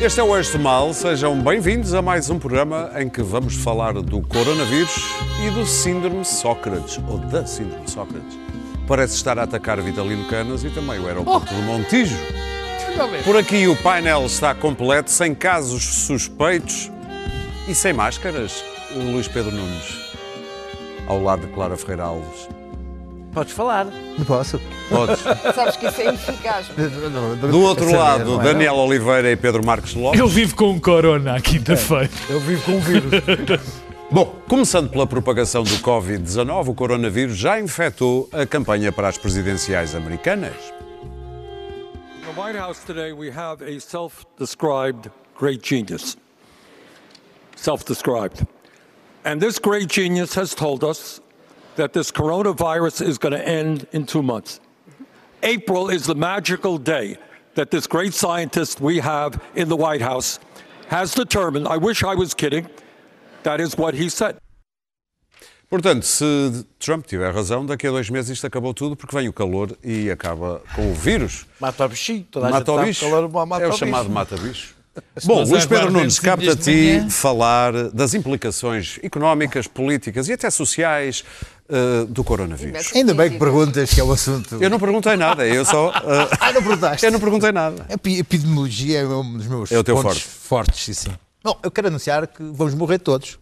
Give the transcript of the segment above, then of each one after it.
Este é o Eixo Mal, sejam bem-vindos a mais um programa em que vamos falar do coronavírus e do síndrome Sócrates, ou da síndrome Sócrates. Parece estar a atacar Vitalino Canas e também o aeroporto de Montijo. Por aqui o painel está completo, sem casos suspeitos e sem máscaras. O Luís Pedro Nunes, ao lado de Clara Ferreira Alves. Podes falar. Não posso. Podes. Sabes que isso é ineficaz. Do outro lado, é? Daniel Oliveira e Pedro Marques Lopes. Eu vivo com um corona à quinta-feira. Eu vivo com um vírus. Bom, começando pela propagação do Covid-19, o coronavírus já infectou a campanha para as presidenciais americanas. The White House today, we have a self described great genius. Self described. And this great genius has told us that this coronavirus is going to end in two months. April is the magical day that this great scientist we have in the White House has determined. I wish I was kidding. That is what he said. Portanto, se Trump tiver razão, daqui a dois meses isto acabou tudo porque vem o calor e acaba com o vírus. Mata o bichinho. Toda a Mata o gente bicho. sabe que calor mata É o bicho. chamado mata-bicho. Bom, Luís Pedro Nunes, cabe a ti falar das implicações económicas, políticas e até sociais eh, do coronavírus. Ainda bem que perguntas, que é o assunto. Eu não perguntei nada, eu só. eh, Ah, não perguntaste? eu não perguntei nada. A pi- epidemiologia é um dos meus É o teu pontos forte. fortes, sim, sim. Bom, eu quero anunciar que vamos morrer todos.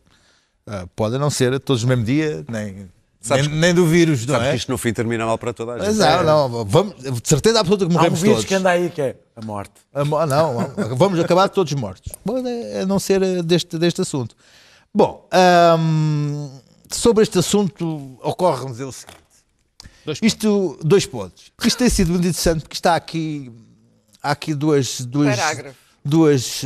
Ah, pode não ser todos no mesmo dia, nem, Sabes nem, nem do vírus, não Sabes é? que isto no fim termina mal para toda a gente. Mas não, não, vamos, de certeza absoluta que Há um morremos vírus todos. que anda aí que é a morte. A Não, vamos acabar todos mortos. É- a não ser deste, deste assunto. Bom, ahm, sobre este assunto ocorre-me dizer o seguinte. Dois Isto, dois pontos. Isto tem sido muito interessante porque está aqui, há aqui duas, duas, Parágrafo. duas,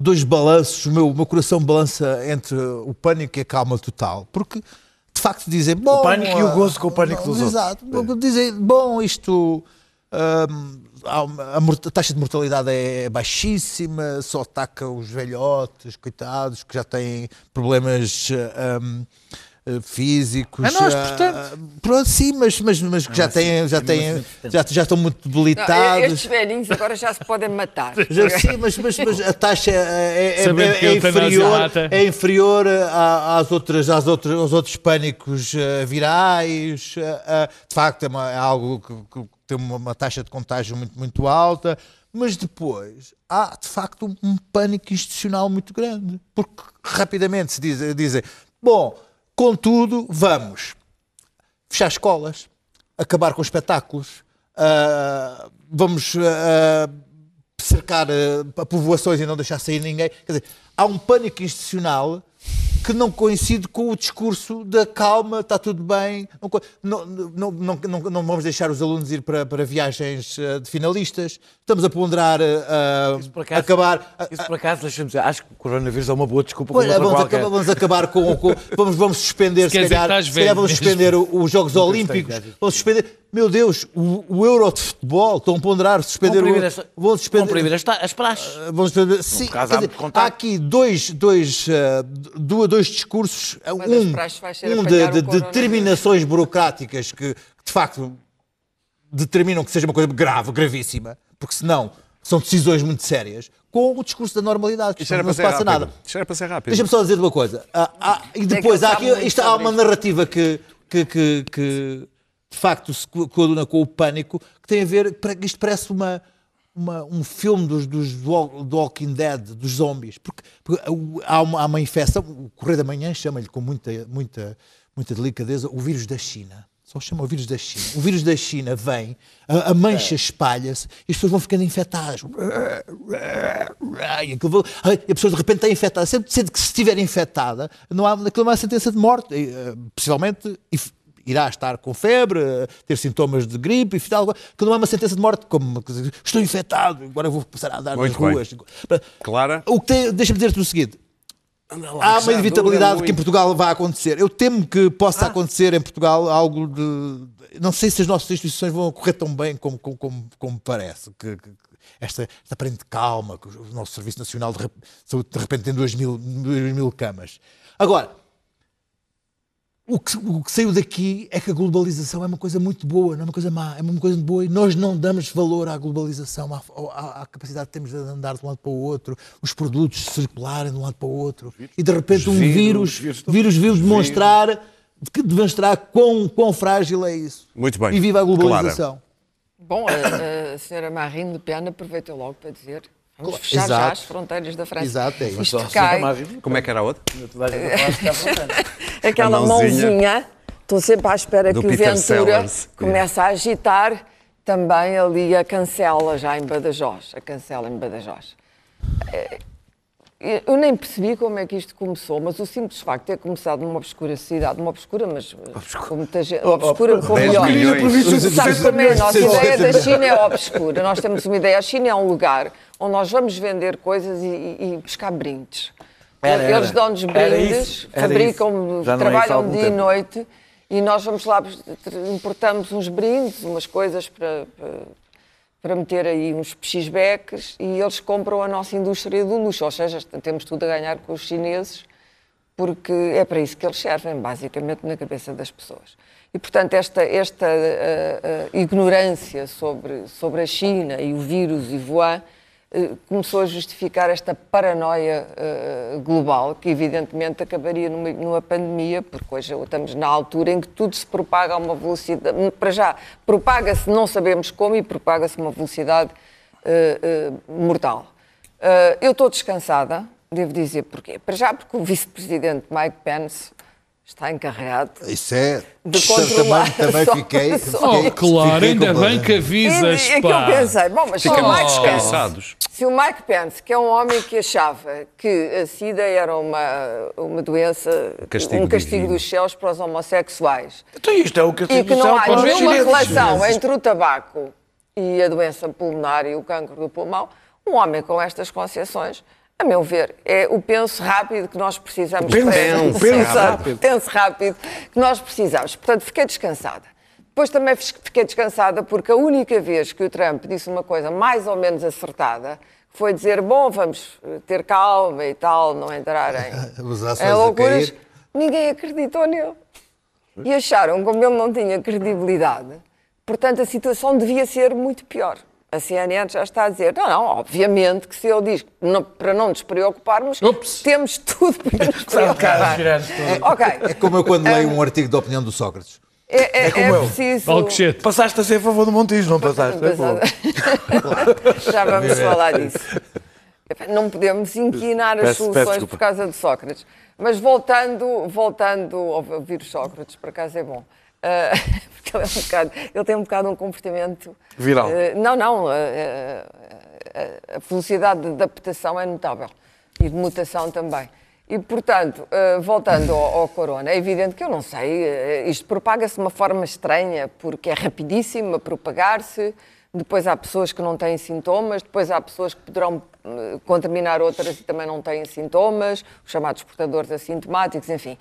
dois balanços. O meu, o meu coração balança entre o pânico e a calma total. Porque, de facto, dizem... Bom, pânico e o gozo com o pânico dos Exato. Dizem, bom, isto... hum, a, a taxa de mortalidade é baixíssima, só ataca os velhotes, coitados, que já têm problemas ah, hum, ah, físicos. É nós, ah, portanto. pronto, sim, mas, mas, mas que já têm, já, têm, já, já estão muito Não, debilitados. estes velhinhos agora já se podem matar. Já, sim, mas, mas, mas a taxa é, é- Sabendo é- que é a eutanásia inferior, é inferior a- às outras, às outras, aos outros pânicos eh, virais. eh, eh, de facto, é, uma- é algo que, que tem uma, uma taxa de contágio muito, muito alta. Mas depois há, de facto, um, um pânico institucional muito grande. Porque rapidamente se diz- dizem: bom, contudo, vamos fechar escolas, acabar com espetáculos, ah, vamos ah, cercar ah, povoações e não deixar sair ninguém. Quer dizer, há um pânico institucional que não coincide com o discurso da calma, está tudo bem, não, não, não, não, não, vamos deixar os alunos ir para, para viagens ah, de finalistas, estamos a ponderar ah, Isso por acaso- acabar. Isso por acaso, deixa-me dizer, acho que o coronavírus é uma boa desculpa para vamos, acabar, vamos acabar com, com- vamos, vamos suspender, se dizer calhar, se calhar vamos suspender os Jogos Olímpicos, vamos suspender, meu Deus, o, o Euro de futebol, estão a ponderar suspender Vão o, esta, vão vão suspender, proibir as, as praxes. vamos suspender, sim, caso, quer há dizer, há aqui dois, dois, ah, dois, dois discursos, Uma um, um de, de determinações burocráticas que, de facto determinam que seja uma coisa grave, gravíssima, porque senão são decisões muito sérias, com o discurso da normalidade, que Isto era não se passa rápido. nada. Isto era para ser rápido. Deixa-me só dizer uma coisa. Ah, ah, e que depois há aqui, isto, há uma narrativa que, que, que, que, de facto se co- coaduna com o pânico, que tem a ver, isto parece uma, uma- um filme dos, dos do Walking Dead, dos zombies, porque, porque há, uma, há uma infecção, o Correio da Manhã chama-lhe com muita, muita, muita delicadeza o vírus da China. Só chama o vírus da China. O vírus da China vem, a, a mancha espalha-se e as pessoas vão ficando infectadas. E, aquilo e a pessoa de repente está infectada. Sendo, sendo que se estiver infectada, não há, aquilo não há sentença de morte. E, eh, possivelmente irá estar com febre, ter sintomas de gripe e tal. Que não há uma sentença de morte, como estou infectado, agora vou passar a andar Muito nas bem. ruas. Clara? O que Deixa-me dizer-te o seguinte: há uma inevitabilidade dura que em. Portugal vai acontecer. Eu temo que possa acontecer em Portugal algo de. Não sei se as nossas instituições vão correr tão bem como, como, como, como parece. Que, que- esta, esta aparente calma, que o nosso Serviço Nacional de Saúde de repente tem 2 mil, 2 mil camas. Agora, o que, o que saiu daqui é que a globalização é uma coisa muito boa, não é uma coisa má, é uma coisa muito boa e nós não damos valor à globalização, à, à- à capacidade que temos de andar de um lado para o outro, os produtos circularem de um lado para o outro e de repente um vírus, vírus, veio demonstrar, que demonstrar quão, quão frágil é isso. Muito bem. E viva a globalização. Bom, a, a senhora Marine Le Pen aproveitou logo para dizer vamos fechar já Exato. as fronteiras da França. Exato, é isso. Isto cai. Como é que era a outra? Aquela A mãozinha mãozinha, estou sempre à espera do que o Peter Ventura Sellers. comece a agitar também ali a cancela já em Badajoz, a cancela em Badajoz. Eh, Eu nem percebi como é que isto começou, mas o simples facto de ter começado numa obscura cidade, numa obscura, mas com muita gente, obscura com 10 milhões. milhões. Sabes é? A nossa ideia da China é obscura. Nós temos uma ideia. A China é um lugar onde nós vamos vender coisas e, e- e buscar brindes. Era. Eles dão-nos brindes, era fabricam, é trabalham algum dia e tempo. noite e nós vamos lá, importamos uns brindes, umas coisas para, para, para meter aí uns pechisbeques e eles compram a nossa indústria do luxo. Ou seja, temos tudo a ganhar com os chineses porque é para isso que eles servem, basicamente, na cabeça das pessoas. E, portanto, esta, esta ah, ah, ignorância sobre, sobre a China e o vírus e Wuhan começou a justificar esta paranoia ah, global, que evidentemente acabaria numa, numa pandemia, porque hoje estamos na altura em que tudo se propaga a uma velocidade. Para já, propaga-se, não sabemos como, e propaga-se a uma velocidade ah, ah, mortal. Uh, eu estou descansada, devo dizer porquê. Para já, porque o vice-presidente Mike Pence está encarregado Isso é. de controlar também só- fiquei. Oh, fiquei- claro, fiquei ainda bem que avisas, É que eu pensei, bom, mas se o Ficamos Mike Pence, descansados. se o Mike Pence, que é um homem que achava que a SIDA era uma, uma doença, Castigo um castigo divino. dos céus para os homossexuais, Então isto é o que eu e que não noção há nenhuma relação entre o tabaco e a doença pulmonar e o cancro do pulmão, um homem com estas concepções, a meu ver, é o penso rápido que nós precisamos. penso, penso Exato, rápido. penso rápido que nós precisamos. Portanto, fiquei descansada. Depois também fiquei descansada porque a única vez que o Trump disse uma coisa mais ou menos acertada foi dizer, bom, vamos ter calma e tal, não entrar em, em loucuras. Ninguém acreditou nele. E acharam, como ele não tinha credibilidade, portanto a situação devia ser muito pior. A CNN já está a dizer, não, não, obviamente que se ele diz que não- para não nos preocuparmos, Ups. temos tudo para nos preocupar. girantes todos. Ok, É como eu quando leio um artigo de opinião do Sócrates. é, é, como é eu. preciso... Alcochete. Passaste a ser a favor do Montijo, não passaste? É. Já vamos falar disso. Não podemos inquinar as Peço- peço soluções desculpa. por causa de Sócrates. Mas voltando, voltando ao ouvir Sócrates, por acaso é bom. Ah, porque ele, é um bocado, ele tem um bocado um comportamento. Viral. ah, não, não. ah, a velocidade de adaptação é notável. E de mutação também. E, portanto, voltando ao, ao corona, é evidente que eu não sei, isto propaga-se de uma forma estranha, porque é rapidíssimo a propagar-se, depois há pessoas que não têm sintomas, depois há pessoas que poderão contaminar outras e também não têm sintomas, os chamados portadores assintomáticos, enfim.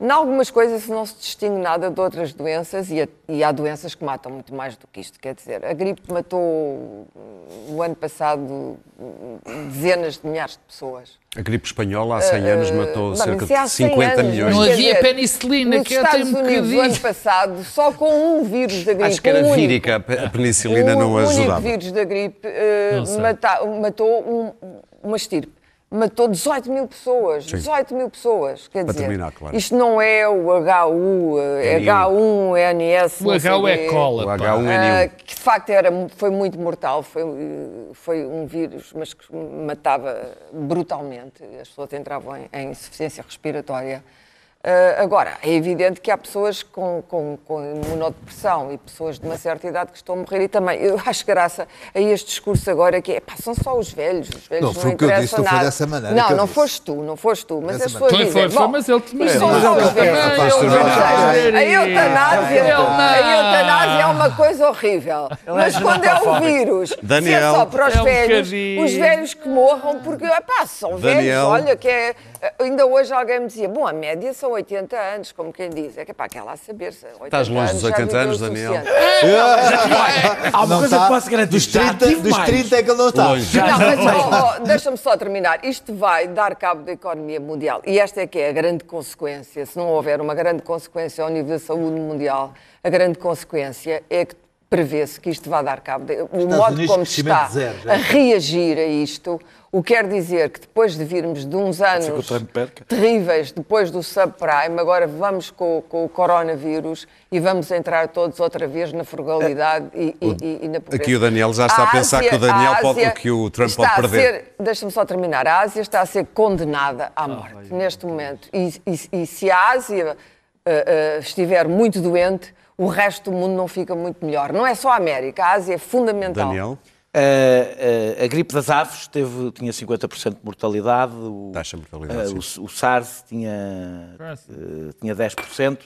Em algumas coisas não se distingue nada de outras doenças e, a- e há doenças que matam muito mais do que isto. Quer dizer, a gripe matou no ano passado dezenas de milhares de pessoas. A gripe espanhola há 100 anos matou Não, cerca é de 100 50 anos, milhões. Não havia dizer, penicilina, que até Estados um Unidos, o bocadinho. ano passado, só com um vírus da gripe. Acho que era um único, vírica, a penicilina um não único ajudava. vírus da gripe eh, Não sei. mata- matou um- uma estirpe. Matou 18 mil pessoas. 18 mil pessoas. Quer Para dizer, terminar, claro. isto não é o HU, eh, NU. H1N1, O não sei H é. O cola, pá. H1N1. Ah, que de facto era, foi muito mortal, foi, foi um vírus, mas que matava brutalmente, as pessoas entravam em, em insuficiência respiratória. Ah, agora, é evidente que há pessoas com, com, com imunodepressão e pessoas de uma certa idade que estão a morrer e também, eu acho graça a este discurso agora que é, pá, são só os velhos, os velhos Não, não, foi o que eu disse, não foi nada. dessa maneira Não, não disse. foste tu, não foste tu, mas as pessoas Foi, dizem, foi, foi, bom, mas ele também. isto são Mas só os velhos. A eutanásia, a eutanásia é uma coisa horrível. Mas quando é um vírus, se é Daniel. só para os É velhos, os velhos que morram, porque epá, são velhos, Daniel. olha que é. Ainda hoje alguém me dizia, bom, a média são 80 anos, como quem diz. É que pá, quer lá saber se 80 Estás longe dos já 80 viveu anos, Daniel. suficiente. Há uma coisa tá. que posso garantir. Dos já 30, tive dos mais. 30 é que ele não está. Longe. Não, mas oh, oh, deixa-me só terminar. Isto vai dar cabo da economia mundial. E esta é que é a grande consequência. Se não houver uma grande consequência ao nível da saúde mundial, a grande consequência é que prevê-se que isto vai dar cabo. De, o modo Unidos, como está zero, a reagir a isto, o que quer dizer que depois de virmos de uns anos terríveis, depois do subprime, agora vamos com, com o coronavírus e vamos entrar todos outra vez na frugalidade e, e- e- e na pobreza. Aqui o Daniel já está a pensar que o Daniel pode- que o Trump está pode a perder. Deixa-me só terminar. A Ásia está a ser condenada à morte neste momento. E, e- e se a Ásia eh, eh, estiver muito doente, o resto do mundo não fica muito melhor. Não é só a América, a Ásia é fundamental. Daniel, Uh, uh, a gripe das aves teve, tinha 50% de mortalidade, o, Taxa de mortalidade, uh, o, o SARS tinha, uh, tinha 10%.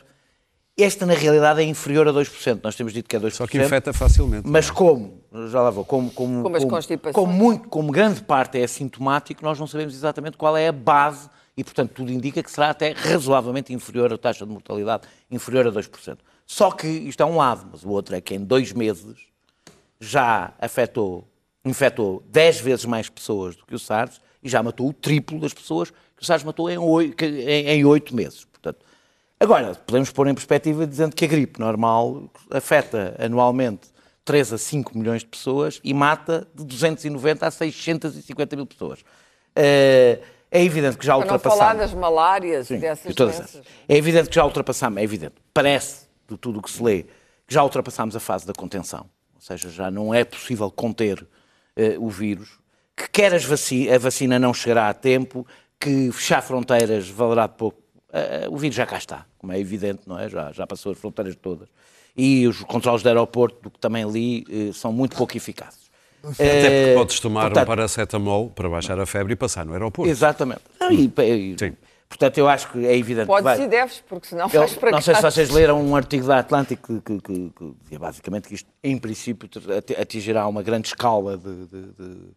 Esta, na realidade, é inferior a 2%. Nós temos dito que é 2%. só que infeta facilmente. Mas como, já lá vou, como, como, Como as constipações. como, muito, como grande parte é assintomático, nós não sabemos exatamente qual é a base e, portanto, tudo indica que será até razoavelmente inferior a taxa de mortalidade, inferior a 2%. Só que isto é um lado, mas o outro é que em dois meses já afetou, infectou 10 vezes mais pessoas do que o SARS e já matou o triplo das pessoas que o SARS matou em 8, em, em 8 meses. Portanto, agora, podemos pôr em perspectiva dizendo que a gripe normal afeta anualmente 3 a 5 milhões de pessoas e mata de 290 a 650 mil pessoas. Eh, É evidente que já Para não falar das malárias e Sim, dessas de todas doenças. É evidente que já ultrapassamos, é evidente, parece, de tudo o que se lê, que já ultrapassamos a fase da contenção. Ou seja, já não é possível conter eh, o vírus, que quer vaci a vacina não chegará a tempo, que fechar fronteiras valerá de pouco. Eh, o vírus já cá está, como é evidente, não é? Já, já passou as fronteiras todas. E os controles de aeroporto, do que também li, eh, são muito pouco eficazes. Até porque podes tomar portanto, um paracetamol para baixar a febre e passar no aeroporto. Exatamente. Não, e- e- Sim. Portanto, eu acho que é evidente que Podes vai... e deves, porque senão Eu vais para não sei se vocês leram um artigo da Atlântico que, que- que- que dizia basicamente que isto, em princípio, ati- atingirá uma grande escala de. de- de-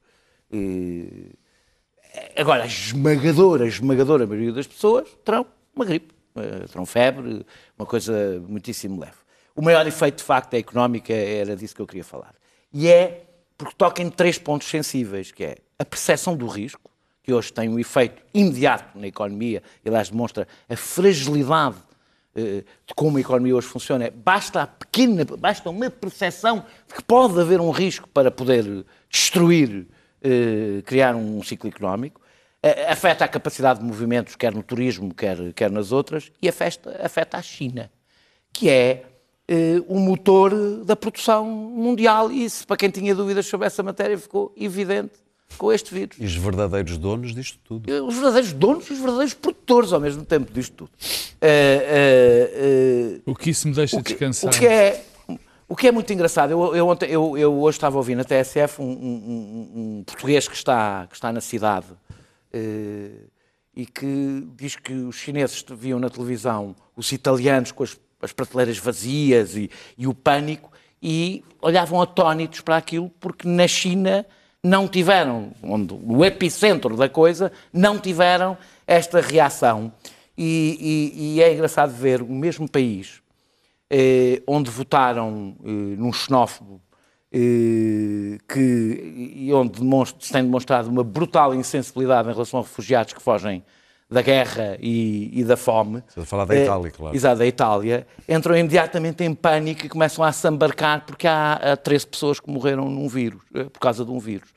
eh, Agora, a esmagadora, a esmagadora maioria das pessoas terão uma gripe, eh, terão febre, uma coisa muitíssimo leve. O maior efeito, de facto, é económico, é- era disso que eu queria falar. E é porque toca em três pontos sensíveis, que é a percepção do risco, que hoje tem um efeito imediato na economia, e aliás demonstra a fragilidade eh, de como a economia hoje funciona. Basta, pequena, basta uma percepção de que pode haver um risco para poder destruir, eh, criar um ciclo económico. Afeta a capacidade de movimentos, quer no turismo, quer, quer nas outras, e afeta, afeta a China, que é eh, o motor da produção mundial. E isso, para quem tinha dúvidas sobre essa matéria, ficou evidente com este vírus. E os verdadeiros donos disto tudo. Os verdadeiros donos e os verdadeiros produtores ao mesmo tempo disto tudo. Eh, eh, eh, O que isso me deixa o que, descansar. o que é, o que é muito engraçado, eu, eu, ontem- eu- eu hoje estava a ouvir na TSF um, um- um- português que está, que está na cidade e que diz que os chineses viam na televisão os italianos com as, as prateleiras vazias e, e o pânico e olhavam atónitos para aquilo porque na China não tiveram, onde, no epicentro da coisa, não tiveram esta reação. E, e- e é engraçado ver o mesmo país eh, onde votaram eh, num xenófobo eh, que, e onde demonstra- se tem demonstrado uma brutal insensibilidade em relação a refugiados que fogem da guerra e, e da fome. Estás a falar da Eh, Itália, claro. Exato, da Itália. Entram imediatamente em pânico e começam a se embarcar porque há, há 13 pessoas que morreram num vírus, eh, por causa de um vírus.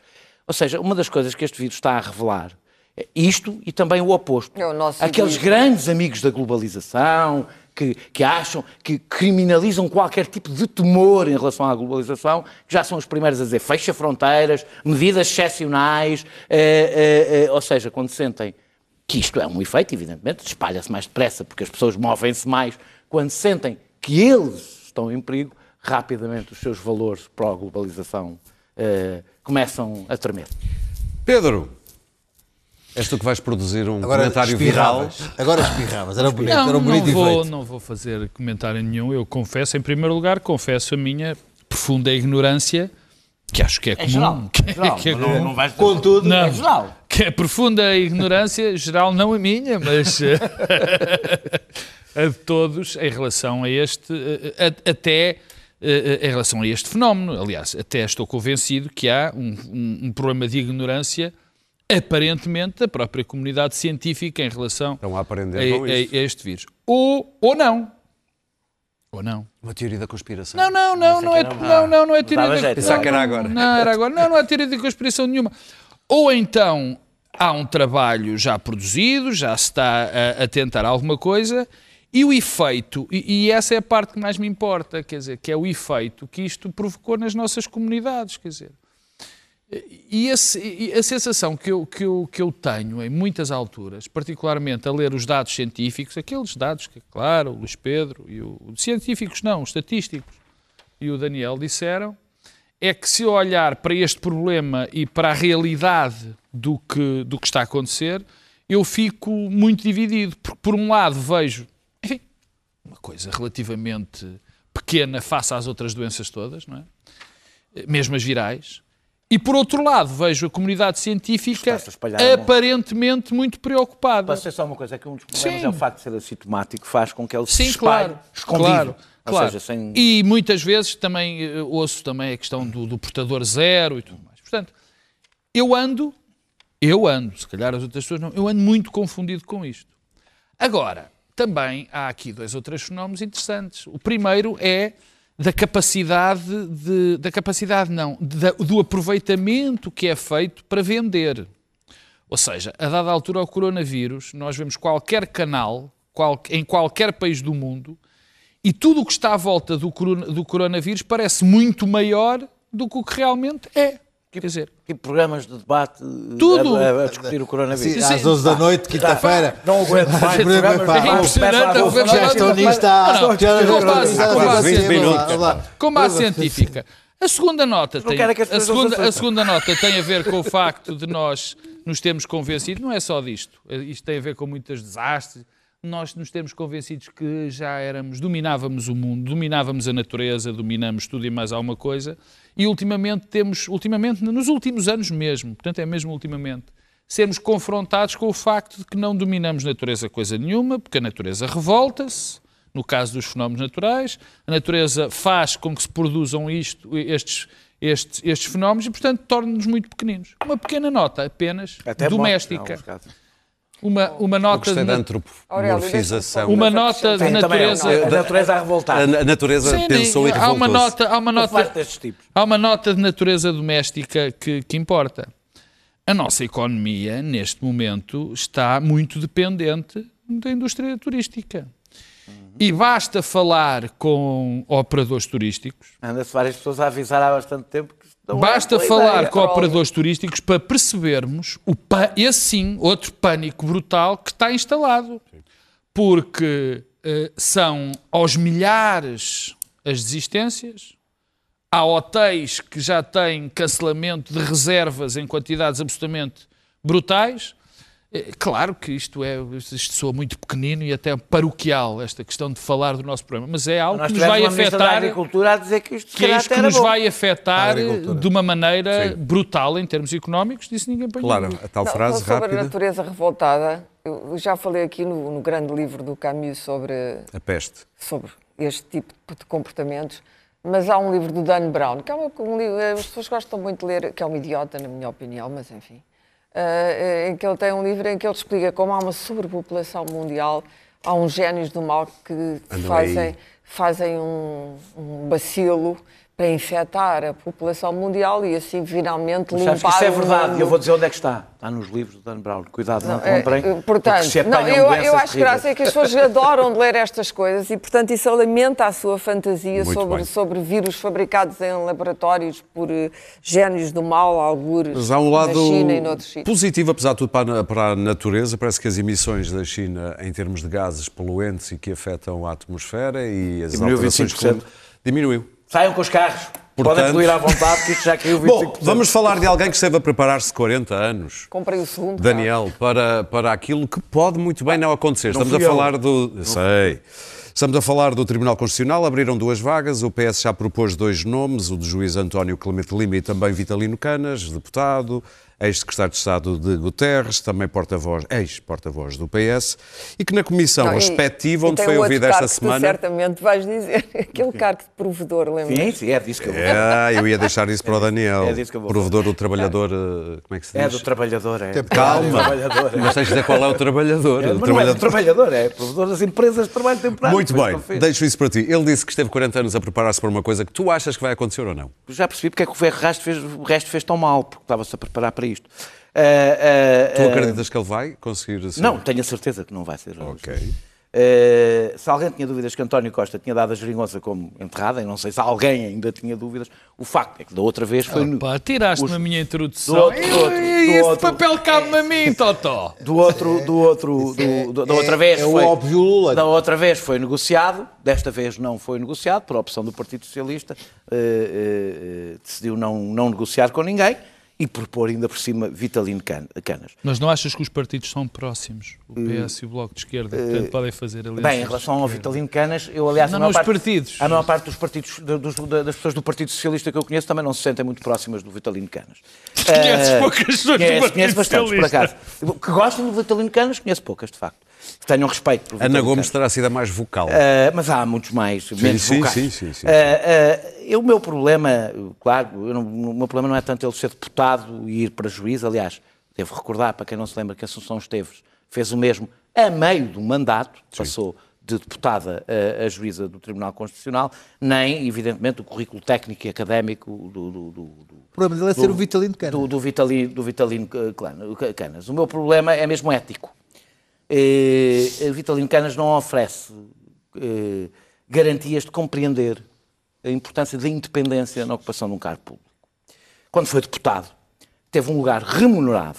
Ou seja, uma das coisas que este vírus está a revelar é isto e também o oposto. É o nosso Aqueles egoísmo. grandes amigos da globalização que, que acham, que criminalizam qualquer tipo de temor em relação à globalização, que já são os primeiros a dizer fecha fronteiras, medidas excepcionais, eh, eh, eh, ou seja, quando sentem que isto é um efeito, evidentemente, espalha-se mais depressa porque as pessoas movem-se mais, quando sentem que eles estão em perigo, rapidamente os seus valores pró-globalização eh, começam a tremer. Pedro, és tu que vais produzir um Agora comentário viral. Agora espirravas. Era bonito, Não, era um não bonito vou, efeito. não vou fazer comentário nenhum. Eu confesso, em primeiro lugar, confesso a minha profunda ignorância, que acho que é, comum. geral, que, é geral, que é não- comum. não vais- Contudo, Não. É geral. que é profunda ignorância, geral não a minha, mas eh, a de todos em relação a este, eh, a- até em relação a este fenómeno. Aliás, até estou convencido que há um, um- um problema de ignorância aparentemente da própria comunidade científica em relação Estão a aprender a, com a- este vírus. Ou, ou não. Ou não. Uma teoria da conspiração. Não, não, não, não é, que era- não, não, não é teoria da. Pensava que era não, agora. Não, era agora. Não, não é teoria de conspiração nenhuma. Ou então há um trabalho já produzido, já se está a, a tentar alguma coisa, e o efeito, e, e essa é a parte que mais me importa, quer dizer, que é o efeito que isto provocou nas nossas comunidades, quer dizer. E esse- e a sensação que eu, que, eu, que eu tenho em muitas alturas, particularmente a ler os dados científicos, aqueles dados que, claro, o Luís Pedro e o. Científicos não, os estatísticos e o Daniel disseram, é que se eu olhar para este problema e para a realidade do que, do que está a acontecer, eu fico muito dividido. Porque, por um lado, vejo, coisa relativamente pequena face às outras doenças todas, não é? Mesmo as virais. E por outro lado, vejo a comunidade científica a aparentemente muito preocupada. Posso dizer só uma coisa, é que um dos problemas Sim. é o facto de ser assintomático, faz com que ele se Sim, espalhe claro. escondido. Claro, claro. seja, sem... E muitas vezes também eh, ouço também a questão do, do portador zero e tudo mais. Portanto, eu ando, eu ando, se calhar as outras pessoas não, eu ando muito confundido com isto. Agora, também há aqui dois ou três fenómenos interessantes. O primeiro é da capacidade de, da capacidade não, do aproveitamento que é feito para vender. Ou seja, a dada altura ao coronavírus, nós vemos qualquer canal, qual- em qualquer país do mundo, e tudo o que está à volta do, do coronavírus parece muito maior do que o que realmente é. Quer dizer, Tipo programas de debate Tudo. a, a- discutir o coronavírus. Sim, Sim, às sim. 11 da noite, quinta-feira. Não aguento mais Programa, programas é impressionante, vou falar- Já estou nisto há... Com base- científica. já- com base científica. A segunda nota tem, é que a segunda, a segunda nota tem a ver com o facto de nós nos termos convencido, não é só disto, isto tem a ver com muitos desastres, nós nos termos convencidos que já éramos, dominávamos o mundo, dominávamos a natureza, dominamos tudo e mais alguma coisa, e ultimamente temos, ultimamente, nos últimos anos mesmo, portanto é mesmo ultimamente, sermos confrontados com o facto de que não dominamos natureza coisa nenhuma, porque a natureza revolta-se, no caso dos fenómenos naturais, a natureza faz com que se produzam isto, estes, estes, estes fenómenos e, portanto, torna-nos muito pequeninos. Uma pequena nota apenas Até doméstica. morte, não. Uma, uma nota de, antropomorfização. Uma Mas nota de é, natureza. A natureza a revoltar. A, natureza Sim, pensou e há uma nota, há uma nota, destes tipos. há uma nota de natureza doméstica que, que importa. A nossa economia, neste momento, está muito dependente da indústria turística. E basta falar com operadores turísticos, Anda-se várias pessoas a avisar há bastante tempo não é Basta falar ideia. com operadores turísticos para percebermos o esse sim, outro pânico brutal que está instalado. Porque eh, são aos milhares as desistências, há hotéis que já têm cancelamento de reservas em quantidades absolutamente brutais. Eh, Claro que isto é, isto soa muito pequenino e até paroquial, esta questão de falar do nosso problema, mas é algo Nós que nos vai uma ministra da afetar Agricultura a dizer que isto que é isto que nos bom. vai afetar de uma maneira Sim. brutal em termos económicos, disso ninguém põe Claro, dúvida. a tal Não, frase sobre a rápida, natureza revoltada, eu já falei aqui no, no grande livro do Camus sobre, a peste. sobre este tipo de comportamentos, mas há um livro do Dan Brown, que é uma- um livro, as pessoas gostam muito de ler, que é um idiota, na minha opinião, mas enfim, eh, em que ele tem um livro em que ele explica como há uma sobrepopulação mundial, há uns génios do mal que Andam fazem, aí. fazem um, um bacilo para infectar a população mundial e assim finalmente Mas limpar Sabes que isso é verdade, mundo. e eu vou dizer onde é que está. Está nos livros do Dan Brown. Cuidado, não, É, comprem. é, portanto, se não, eu, eu acho graça é que as pessoas adoram de ler estas coisas e, portanto, isso alimenta a sua fantasia Muito sobre, bem. sobre vírus fabricados em laboratórios por eh, génios do mal, algures Mas há um na lado China e noutros sítios. positivo, apesar de tudo, para a, para a natureza. Parece que as emissões da China, em termos de gases poluentes e que afetam a atmosfera e as Diminuiu alterações 25%. climáticas- diminuiu. Saiam com os carros. Portanto- Podem fluir à vontade, que isto já caiu 25%. Bom, vamos falar de alguém que esteve a preparar-se 40 anos. Comprei o segundo. Daniel, para, para aquilo que pode muito bem não acontecer. Estamos a fui eu. falar do. Sei. Estamos a falar do Tribunal Constitucional, abriram duas vagas, o PS já propôs dois nomes, o do juiz António Clemente Lima e também Vitalino Canas, deputado, ex-secretário de Estado de Guterres, também porta-voz, ex-porta-voz do PS, e que na comissão Não, e- respectiva, e onde tem foi ouvida esta semana. certamente vais dizer. Aquele cargo de provedor, lembra? Sim, sim, é disso que eu vou. É, eu ia deixar isso para o Daniel. É disso que eu vou Provedor do trabalhador, eh, como é que se É diz? do trabalhador, é. Calma. É do trabalhador, é. Mas tens de dizer qual é o trabalhador. É, O não é do trabalhador, é provedor das empresas de trabalho temporário. Muito isso bem, deixo isso para ti. Ele disse que esteve 40 anos a preparar-se para uma coisa que tu achas que vai acontecer ou não? Já percebi porque é que o resto fez, o resto fez tão mal, porque estava-se a preparar para isto. Ah, ah, Tu ah, acreditas que ele vai conseguir ser? Não, tenho a certeza que não vai ser. Ok. Eh, se alguém tinha dúvidas que António Costa tinha dado a geringonça como enterrada, e não sei se alguém ainda tinha dúvidas, o facto é que da outra vez foi no, Pá, tiraste-me os- a minha introdução. do outro- do outro- do Esse outro- papel cabe-me a mim, Totó. do outro, do outro, do- do- da outra vez é o foi, óbvio Lula. da outra vez foi negociado, desta vez não foi negociado por opção do Partido Socialista, eh, eh, eh, decidiu não, não negociar com ninguém e propor ainda por cima Vitalino Can- Canas. Mas não achas que os partidos são próximos? O PS e o Bloco de Esquerda, portanto, podem fazer alianças. Bem, em relação ao Vitalino Canas, eu aliás... Não, a maior os partidos. A maior parte dos partidos, dos- da- das pessoas do Partido Socialista que eu conheço também não se sentem muito próximas do Vitalino Canas. Conheces Eh, poucas pessoas do conheço, Partido conheço bastantes, por acaso. Que gostem do Vitalino Canas, conheço poucas, de facto. Que tenham respeito por Ana Gomes Canas. terá sido a mais vocal. Uh, mas há muitos mais, menos sim, vocais. sim, sim, sim, Uh, uh, eu, o meu problema, claro, eu não- o meu problema não é tanto ele ser deputado e ir para juiz, aliás, devo recordar, para quem não se lembra, que a Assunção Esteves fez o mesmo a meio do mandato, passou de deputada a, a juíza do Tribunal Constitucional, nem, evidentemente, o currículo técnico e académico do, do- do- do- O problema dele é ser o Vitalino Cana. do, do Vitalino, do Vitalino Clan- Canas. O meu problema é mesmo ético. Eh, Vitalino Canas não oferece eh, garantias de compreender a importância da independência na ocupação de um cargo público. Quando foi deputado, teve um lugar remunerado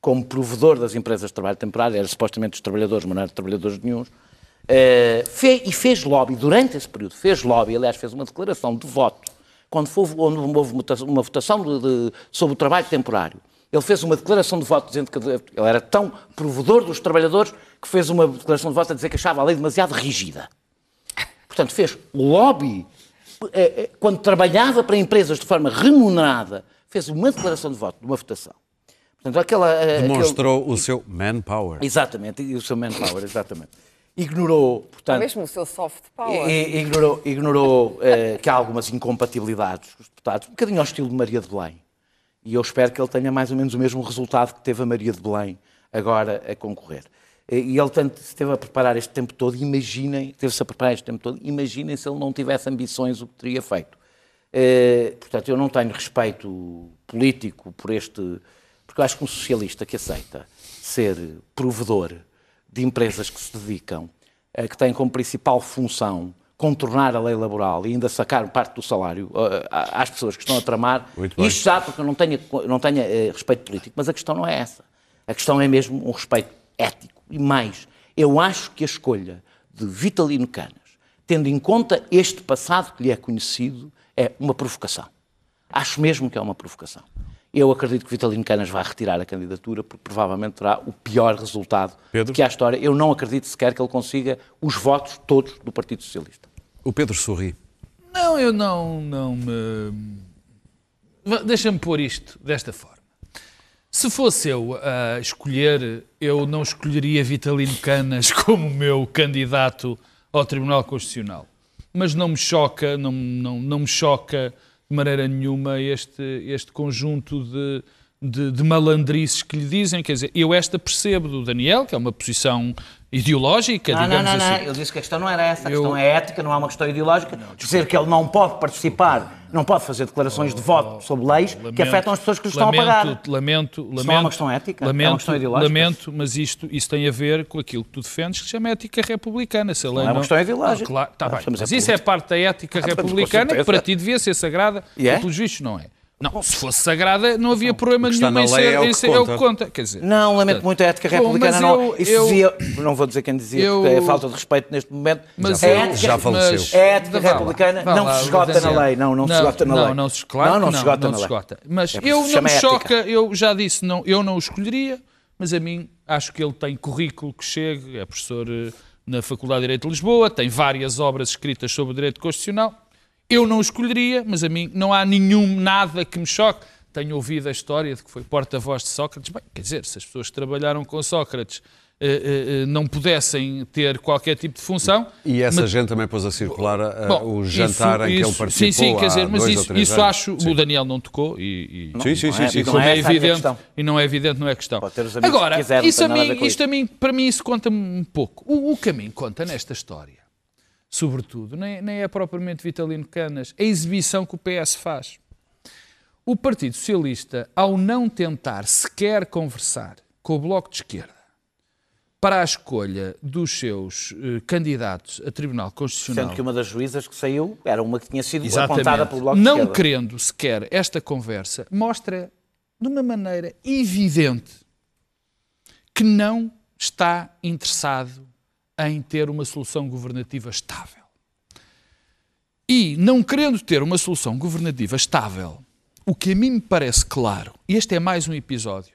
como provedor das empresas de trabalho temporário, era supostamente dos trabalhadores, mas não era de trabalhadores nenhuns, eh, fe- e fez lobby, durante esse período, fez lobby, aliás, fez uma declaração de voto, quando houve, houve votação- uma votação de- de- sobre o trabalho temporário. Ele fez uma declaração de voto dizendo que ele era tão provedor dos trabalhadores que fez uma declaração de voto a dizer que achava a lei demasiado rígida. Portanto, fez lobby, eh, eh, quando trabalhava para empresas de forma remunerada, fez uma declaração de voto, de uma votação. Portanto, aquela, aquele- Demonstrou o seu manpower. Exatamente, e o seu manpower, exatamente. Ignorou, portanto, Mesmo o seu soft power. ignorou, ignorou eh, que há algumas incompatibilidades com os deputados, um bocadinho ao estilo de Maria de Belém. E eu espero que ele tenha mais ou menos o mesmo resultado que teve a Maria de Belém agora a concorrer. E ele tanto se esteve a preparar este tempo todo, imaginem, teve-se a preparar este tempo todo, imaginem se ele não tivesse ambições o que teria feito. Eh, portanto, eu não tenho respeito político por este. Porque eu acho que um socialista que aceita ser provedor de empresas que se dedicam, eh, que têm como principal função contornar a lei laboral e ainda sacar parte do salário eh, às pessoas que estão a tramar, isto já porque eu não tenha, não tenha eh, respeito político, mas a questão não é essa. A questão é mesmo um respeito ético. E mais, eu acho que a escolha de Vitalino Canas, tendo em conta este passado que lhe é conhecido, é uma provocação. Acho mesmo que é uma provocação. Eu acredito que Vitalino Canas vai retirar a candidatura porque provavelmente terá o pior resultado Pedro? que há história. Eu não acredito sequer que ele consiga os votos todos do Partido Socialista. O Pedro sorri. Não, eu não, não me. Deixa-me pôr isto desta forma. Se fosse eu a escolher, eu não escolheria Vitalino Canas como meu candidato ao Tribunal Constitucional. Mas não me choca, não, não, não me choca de maneira nenhuma este, este conjunto de, de, de malandrices que lhe dizem. Quer dizer, eu esta percebo do Daniel, que é uma posição ideológica, Não, não, digamos não, não. assim. Ele disse que a questão não era essa. A Eu- questão é ética, não há uma questão ideológica. Dizer que ele não pode participar, não pode fazer declarações de voto sobre leis que Lamento- afetam as pessoas que lhe estão a lamento, pagar. Lamento, lamento. não é uma questão ética? É uma Lamento, questão ideológica? Lamento, mas isto, isso tem a ver com aquilo que tu defendes, que se chama ética republicana. Se a lei é uma questão ideológica. Ah, claro, tá bem. mas é isso é parte da ética Ah, republicana que para ti devia ser sagrada, E é? e pelos vistos não é. Não, se fosse sagrada, não havia problema nenhum em lei ser, é o em que ser- é o conta. que conta. Quer dizer, Não, lamento portanto, muito a ética bom, republicana. mas não. eu- Isso eu- dizia, não vou dizer quem dizia, eu- porque é falta de respeito neste momento. Mas a eu- ética, Já faleceu. mas- A ética Vá lá, republicana vá não lá, se esgota na lei. Não, não, se esgota na não, lei. Não, se, claro não, não não, se esgota não na se lei. esgota. Mas É eu não me ética. choca, eu já disse, não, eu não o escolheria, mas a mim acho que ele tem currículo que chegue, é professor eh, na Faculdade de Direito de Lisboa, tem várias obras escritas sobre o direito constitucional. Eu não escolheria, mas a mim não há nenhum, nada que me choque. tenho ouvido a história de que foi porta-voz de Sócrates. Bem, quer dizer, se as pessoas que trabalharam com Sócrates eh, eh, eh, não pudessem ter qualquer tipo de função. E essa mas- gente também pôs a circular a- Bom, o jantar isso- em que ele isso- participou Sim, sim, quer dizer, mas isso, isso acho, Sim. o Daniel não tocou e, e- Sim, sim, não sim, é- sim. não é é, evidente, questão. e não é evidente, não é questão. Pode ter os amigos Agora, que quiser, não isso, a mim, isto a mim, para mim isso conta-me um pouco. O, o que a mim conta nesta história, sobretudo, nem, nem é propriamente Vitalino Canas, a exibição que o PS faz. O Partido Socialista, ao não tentar sequer conversar com o Bloco de Esquerda para a escolha dos seus eh, candidatos a Tribunal Constitucional, Sendo que uma das juízas que saiu era uma que tinha sido Exatamente. apontada pelo Bloco de Não Esquerda. querendo sequer esta conversa, mostra de uma maneira evidente que não está interessado em ter uma solução governativa estável. E não querendo ter uma solução governativa estável, o que a mim me parece claro, este é mais um episódio,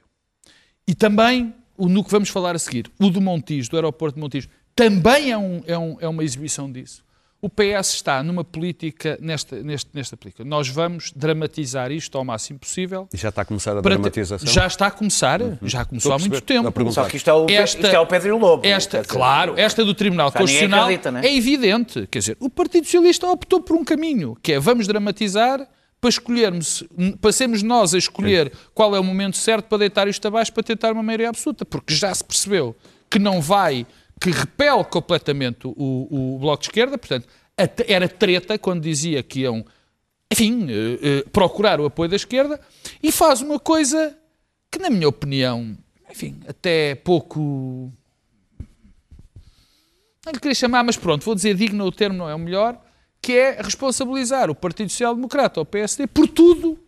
e também no que vamos falar a seguir, o do Montijo, do aeroporto de Montijo, também é, um- é um- é uma exibição disso. O PS está numa política, nesta, neste, nesta política. Nós vamos dramatizar isto ao máximo possível. E já está a começar a dramatização? Já está a começar, já começou há muito tempo. A perguntar. Só que isto é o, Esta- isto é o Pedro e o Lobo. Esta, dizer, claro, esta do Tribunal Constitucional acredita, né? é evidente. Quer dizer, o Partido Socialista optou por um caminho, que é vamos dramatizar para escolhermos, para sermos nós a escolher qual é o momento certo para deitar isto abaixo para tentar uma maioria absoluta, porque já se percebeu que não vai, que repele completamente o, o Bloco de Esquerda, portanto, era treta quando dizia que iam, enfim, eh, eh, procurar o apoio da esquerda, e faz uma coisa que, na minha opinião, enfim, até pouco não lhe queria chamar, mas pronto, vou dizer digno o termo, não é o melhor, que é responsabilizar o Partido Social Democrata ou PSD por tudo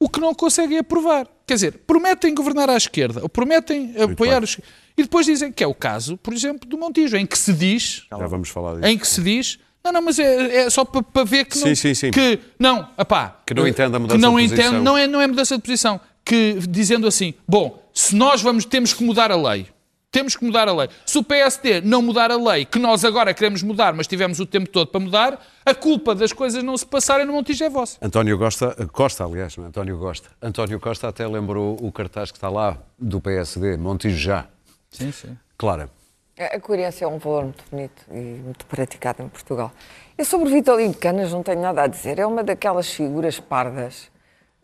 o que não conseguem aprovar. Quer dizer, prometem governar à esquerda, ou prometem apoiar os... E depois dizem que é o caso, por exemplo, do Montijo, em que se diz, Já vamos falar disso. em que se diz, não, não, mas é, é só para, para ver que não, Sim, sim, sim. que não, apá, Que não entende a mudança que não de entende, posição. não é, não é mudança de posição, que dizendo assim, bom, se nós vamos, temos que mudar a lei, temos que mudar a lei. Se o PSD não mudar a lei, que nós agora queremos mudar, mas tivemos o tempo todo para mudar, a culpa das coisas não se passarem no Montijo é vossa. António Costa, Costa, aliás, não é? António Costa. António Costa até lembrou o cartaz que está lá do PSD, Montijo já. Sim, sim. Clara. A coerência é um valor muito bonito e muito praticado em Portugal. Eu sobre o Vitalino Canas não tenho nada a dizer. É uma daquelas figuras pardas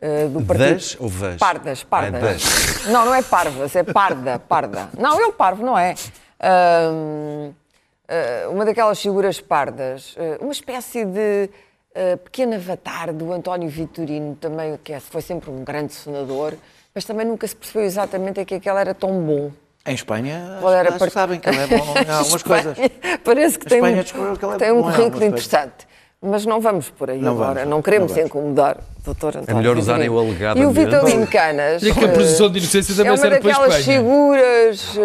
eh, do partido. Das ou vas? Pardas, pardas. Ah, das. Não, não é parvas, é parda, parda. Não, é o parvo, não é. Ah, uma daquelas figuras pardas, ah, uma espécie de pequeno avatar do António Vitorino, também, que é- foi sempre um grande senador, mas também nunca se percebeu exatamente a que aquele era tão bom. Em Espanha, Qual era part- sabem que ele é bom em algumas coisas. Parece que A tem, Espanha um, ele é tem um bom em currículo interessante. Mas não vamos por aí Não agora. vamos, não queremos não incomodar o doutor António. melhor usarem o E alegado o ambiente. Vitalino Canas. E que a eh, presunção de inocência é também uma serve para a daquelas Espanha. figuras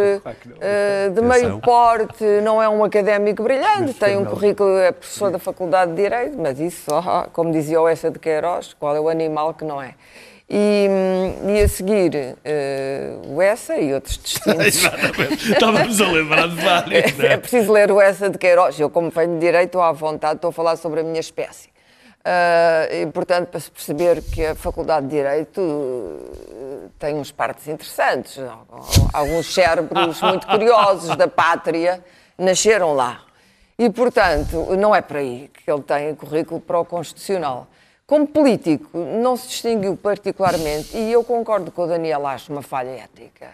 eh, de meio porte, não é um académico brilhante, tem um currículo, é professor da Faculdade de Direito, mas isso, ah, como dizia o Essa de Queiroz, qual é o animal que não é? E, hum, e a seguir, eh, o Essa e outros. Exatamente. Estávamos a lembrar de vários, É, é preciso ler o Essa de Queiroz. Eu, como venho de direito, à vontade, estou a falar sobre a minha espécie. Ah, e, portanto, para se perceber que a Faculdade de Direito eh, tem uns partes interessantes. Alguns cérebros muito curiosos da pátria nasceram lá. E, portanto, não é por aí que ele tem currículo para o Constitucional. Como político, não se distinguiu particularmente, e eu concordo com o Daniel, acho uma falha ética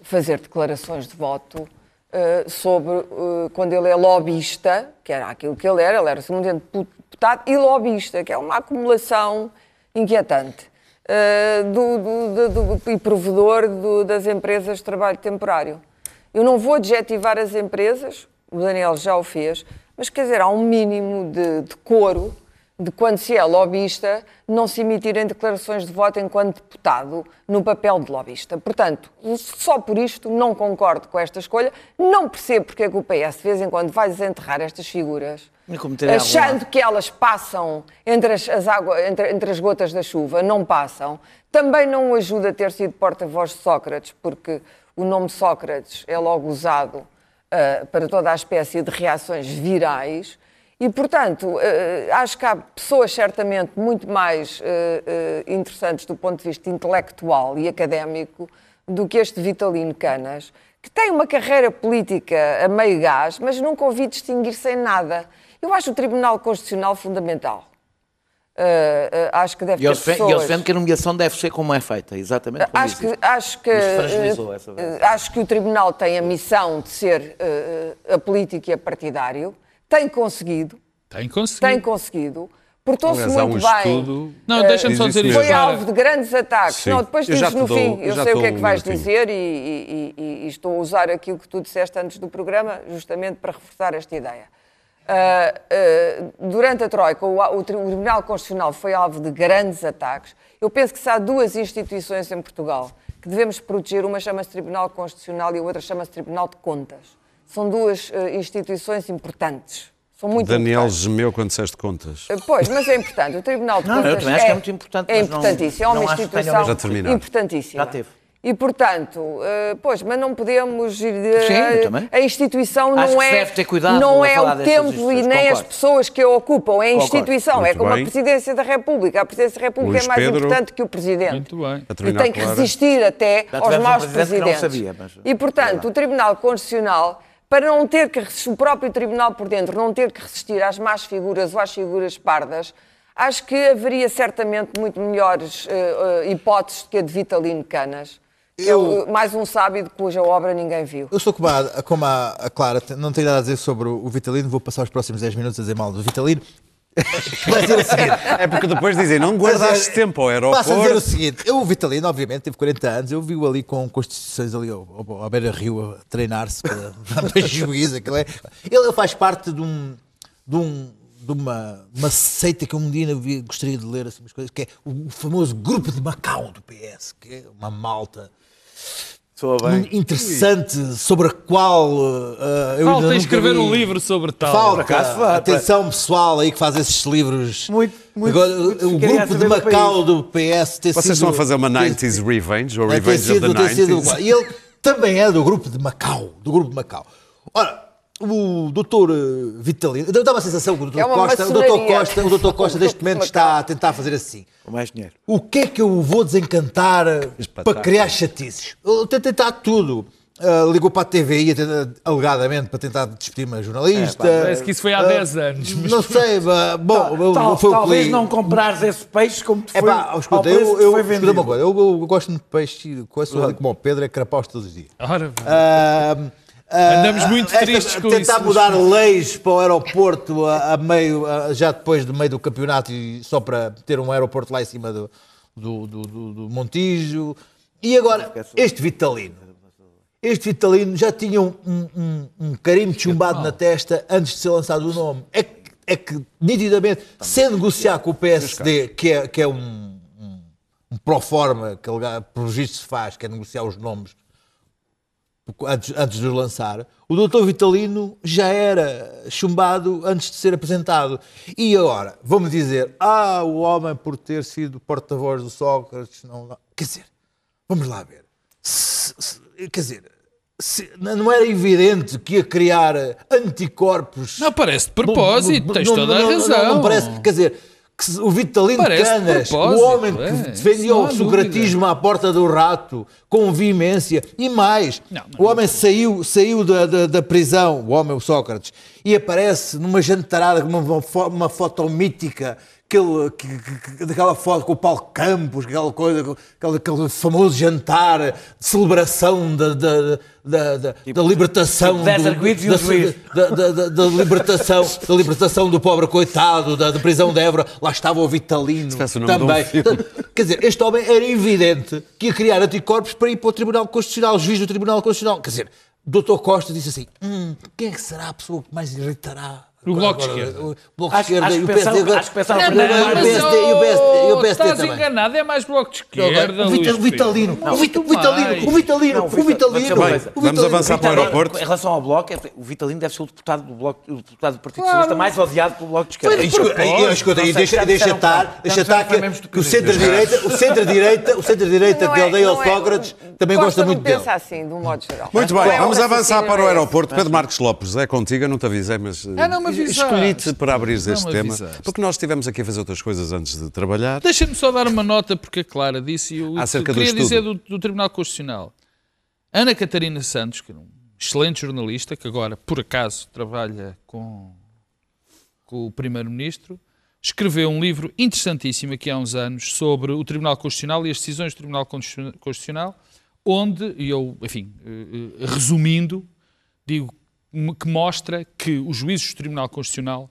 fazer declarações de voto eh, sobre eh, quando ele é lobista, que era aquilo que ele era, ele era simplesmente deputado e lobista, que é uma acumulação inquietante, do, do- do- do- e provedor do- das empresas de trabalho temporário. Eu não vou adjetivar as empresas, o Daniel já o fez, mas quer dizer, há um mínimo de decoro de quando se é lobista, não se emitirem declarações de voto enquanto deputado no papel de lobista. Portanto, só por isto não concordo com esta escolha, não percebo porque é que o PS de vez em quando vai desenterrar estas figuras, achando que elas passam entre as, as água- entre- entre as gotas da chuva, não passam. Também não o ajuda a ter sido porta-voz de Sócrates, porque o nome Sócrates é logo usado ah, para toda a espécie de reações virais. E, portanto, eh, acho que há pessoas certamente muito mais eh, eh, interessantes do ponto de vista intelectual e académico do que este Vitalino Canas, que tem uma carreira política a meio gás, mas nunca ouvi distinguir-se em nada. Eu acho o Tribunal Constitucional fundamental. Eh, eh, acho que deve E ter defendem, e pessoas... eles defendem que a nomeação deve ser como é feita, exatamente como Acho que, acho, que, eh, acho que o Tribunal tem a missão de ser eh, apolítico e apartidário, tem conseguido, Tem conseguido. tem conseguido, portou-se há um muito bem. estudo. Não, deixa-me só diz dizer isso isto. Foi alvo de grandes ataques. Sim. Não, depois dizes no dou- fim, eu sei o que é que vais minutinho. dizer e, e- e- e estou a usar aquilo que tu disseste antes do programa, justamente para reforçar esta ideia. Ah, ah, durante a Troika, o, o Tribunal Constitucional foi alvo de grandes ataques. Eu penso que se há duas instituições em Portugal que devemos proteger, uma chama-se Tribunal Constitucional e a outra chama-se Tribunal de Contas. São duas ah, instituições importantes. São muito Daniel importantes. gemeu quando disseste contas. Pois, mas é importante. O Tribunal de Não, eu Contas também acho que é muito importante, É mas não- importantíssimo. É uma instituição Já importantíssima. Já teve. E, portanto, eh, pois, mas não podemos ir... eh, Sim, eu também. A instituição Acho não é, deve ter cuidado não é o templo e nem as concordo. pessoas que a ocupam, é a Concordo. instituição. Muito é como bem. a Presidência da República. A Presidência da República Luís é mais Pedro. importante que o Presidente. Muito bem. E tem que resistir até Já aos tivemos um maus presidente que não presidentes. sabia, mas- E, portanto, o Tribunal Constitucional, para não ter que resistir, o próprio Tribunal por dentro, não ter que resistir às más figuras ou às figuras pardas, acho que haveria certamente muito melhores eh, eh, hipóteses do que a de Vitalino Canas. que é o- mais um sábio de cuja obra ninguém viu. Eu estou como a, como a, a Clara, não tenho nada a dizer sobre o Vitalino, vou passar os próximos 10 minutos a dizer mal do Vitalino. Vai dizer o seguinte, É porque depois dizem, não guardaste tempo ao Passa a dizer o aeroporto. seguinte: eu, o Vitalino, obviamente, teve 40 anos, eu vi-o ali com constituições ali ao, ao, ao beira-rio a treinar-se para, para juízo. aquilo é- Ele faz parte de um. De um de uma, uma seita que um dia gostaria de ler assim, umas coisas, que é o famoso grupo de Macau do PS, que é uma malta Soa bem. interessante sobre a qual uh, eu Falta escrever vi. um livro sobre tal. Falta acaso, atenção pessoal aí que faz esses livros. Muito, muito- Agora, muito o grupo de do Macau do PS ter Vocês sido, estão a fazer uma ter- 90s Revenge, ou Revenge of sido- the ter sido- 90s. E ele também é do grupo de Macau. Do grupo de Macau. Ora, o doutor eh, Vitalino. Eu dava a sensação que o doutor É uma Costa, o doutor. Costa, o doutor Costa O neste momento está a tentar fazer assim. Com mais dinheiro. O que é que eu vou desencantar eh, para Espetáculo. criar chatices? Eu tentei tentar tudo. Ah, ligou para a TVI a alegadamente para tentar despedir uma jornalista. Parece que isso foi há Ah, 10 anos. mas- Não sei, mas, bom, Tal- foi o talvez não comprares esse peixe como te É foi, pá, ao escuta, preço eu, que eu, foi escuta uma coisa, eu, eu gosto muito de peixe, coisa ali como o Pedro, é carapaus todos os dias. Ora, bem. Ah, ah, Andamos muito esta- tristes com tentar isso, mudar leis para o aeroporto a, a meio, a- já depois do meio do campeonato e só para ter um aeroporto lá em cima do, do, do, do- Montijo. E agora, este Vitalino. Este Vitalino já tinha um, um, um- carimbo chumbado na testa antes de ser lançado o nome. É que, é que nitidamente, sem negociar com o PSD, que é, que é um, um, um pró-forma que por registro se faz, que é negociar os nomes antes, antes de os lançar, o doutor Vitalino já era chumbado antes de ser apresentado. E agora, vamos dizer, ah, o homem por ter sido porta-voz do Sócrates, não, não. Quer dizer, vamos lá ver. Se- se- quer dizer, se- não era evidente que ia criar anticorpos. Não, parece de propósito, tens toda a razão. Não, parece, quer dizer, que o Vitalino Canas, o homem que é, defendia não o socratismo à porta do rato, com veemência, e mais, Não, mas- o homem saiu, saiu da, da, da prisão, o homem, o Sócrates, e aparece numa jantarada com uma, uma foto mítica, aquele, que, que- que- daquela foto com o Paulo Campos, aquela coisa, aquele, aquele famoso jantar de celebração da, da, da, da, da libertação tipo do- da, um juiz. da, da- libertação, da libertação do pobre coitado, da, da prisão de Évora, lá estava o Vitalino o um também. filme. Quer dizer, este homem era evidente que ia criar anticorpos para ir para o Tribunal Constitucional, juiz do Tribunal Constitucional. Quer dizer, Dr. Costa disse assim: hum, quem é que será a pessoa que mais irritará? O Bloco de Esquerda. O Bloco de Esquerda acho e o que PSD. agora- acho que pensaram Não, primeiro não, mais o PSD o o estás enganado, é mais bloco de Agora, esquerda, o o Vitalino, o o Vitalino, o Vitalino, o Vitalino. O vamos avançar para o aeroporto. Em relação ao Bloco, é- o Vitalino deve ser o deputado do, bloco, o deputado do Partido. Socialista mais odiado pelo Bloco de Esquerda. Mas, escuta, e- deixa, estar, que- que que, que o centro-direita, o centro-direita, o centro-direita Não de é- aldeia ao não é- Sócrates também gosta muito dele. pensa assim, de um modo geral. Muito bem, é vamos avançar para o aeroporto. Pedro Marcos Lopes, é contigo, eu não te avisei, mas. Ah, não. Escolhi-te para abrir este tema, avisaste. porque nós estivemos aqui a fazer outras coisas antes de trabalhar. Deixa-me só dar uma nota, porque a Clara disse, e eu, Acerca eu do queria estudo. dizer do, do Tribunal Constitucional. Ana Catarina Santos, que é um excelente jornalista, que agora, por acaso, trabalha com, com o Primeiro-Ministro, escreveu um livro interessantíssimo aqui há uns anos sobre o Tribunal Constitucional e as decisões do Tribunal Constitu- Constitucional, onde, e eu, enfim, eh, eh, resumindo, digo que mostra que os juízes do Tribunal Constitucional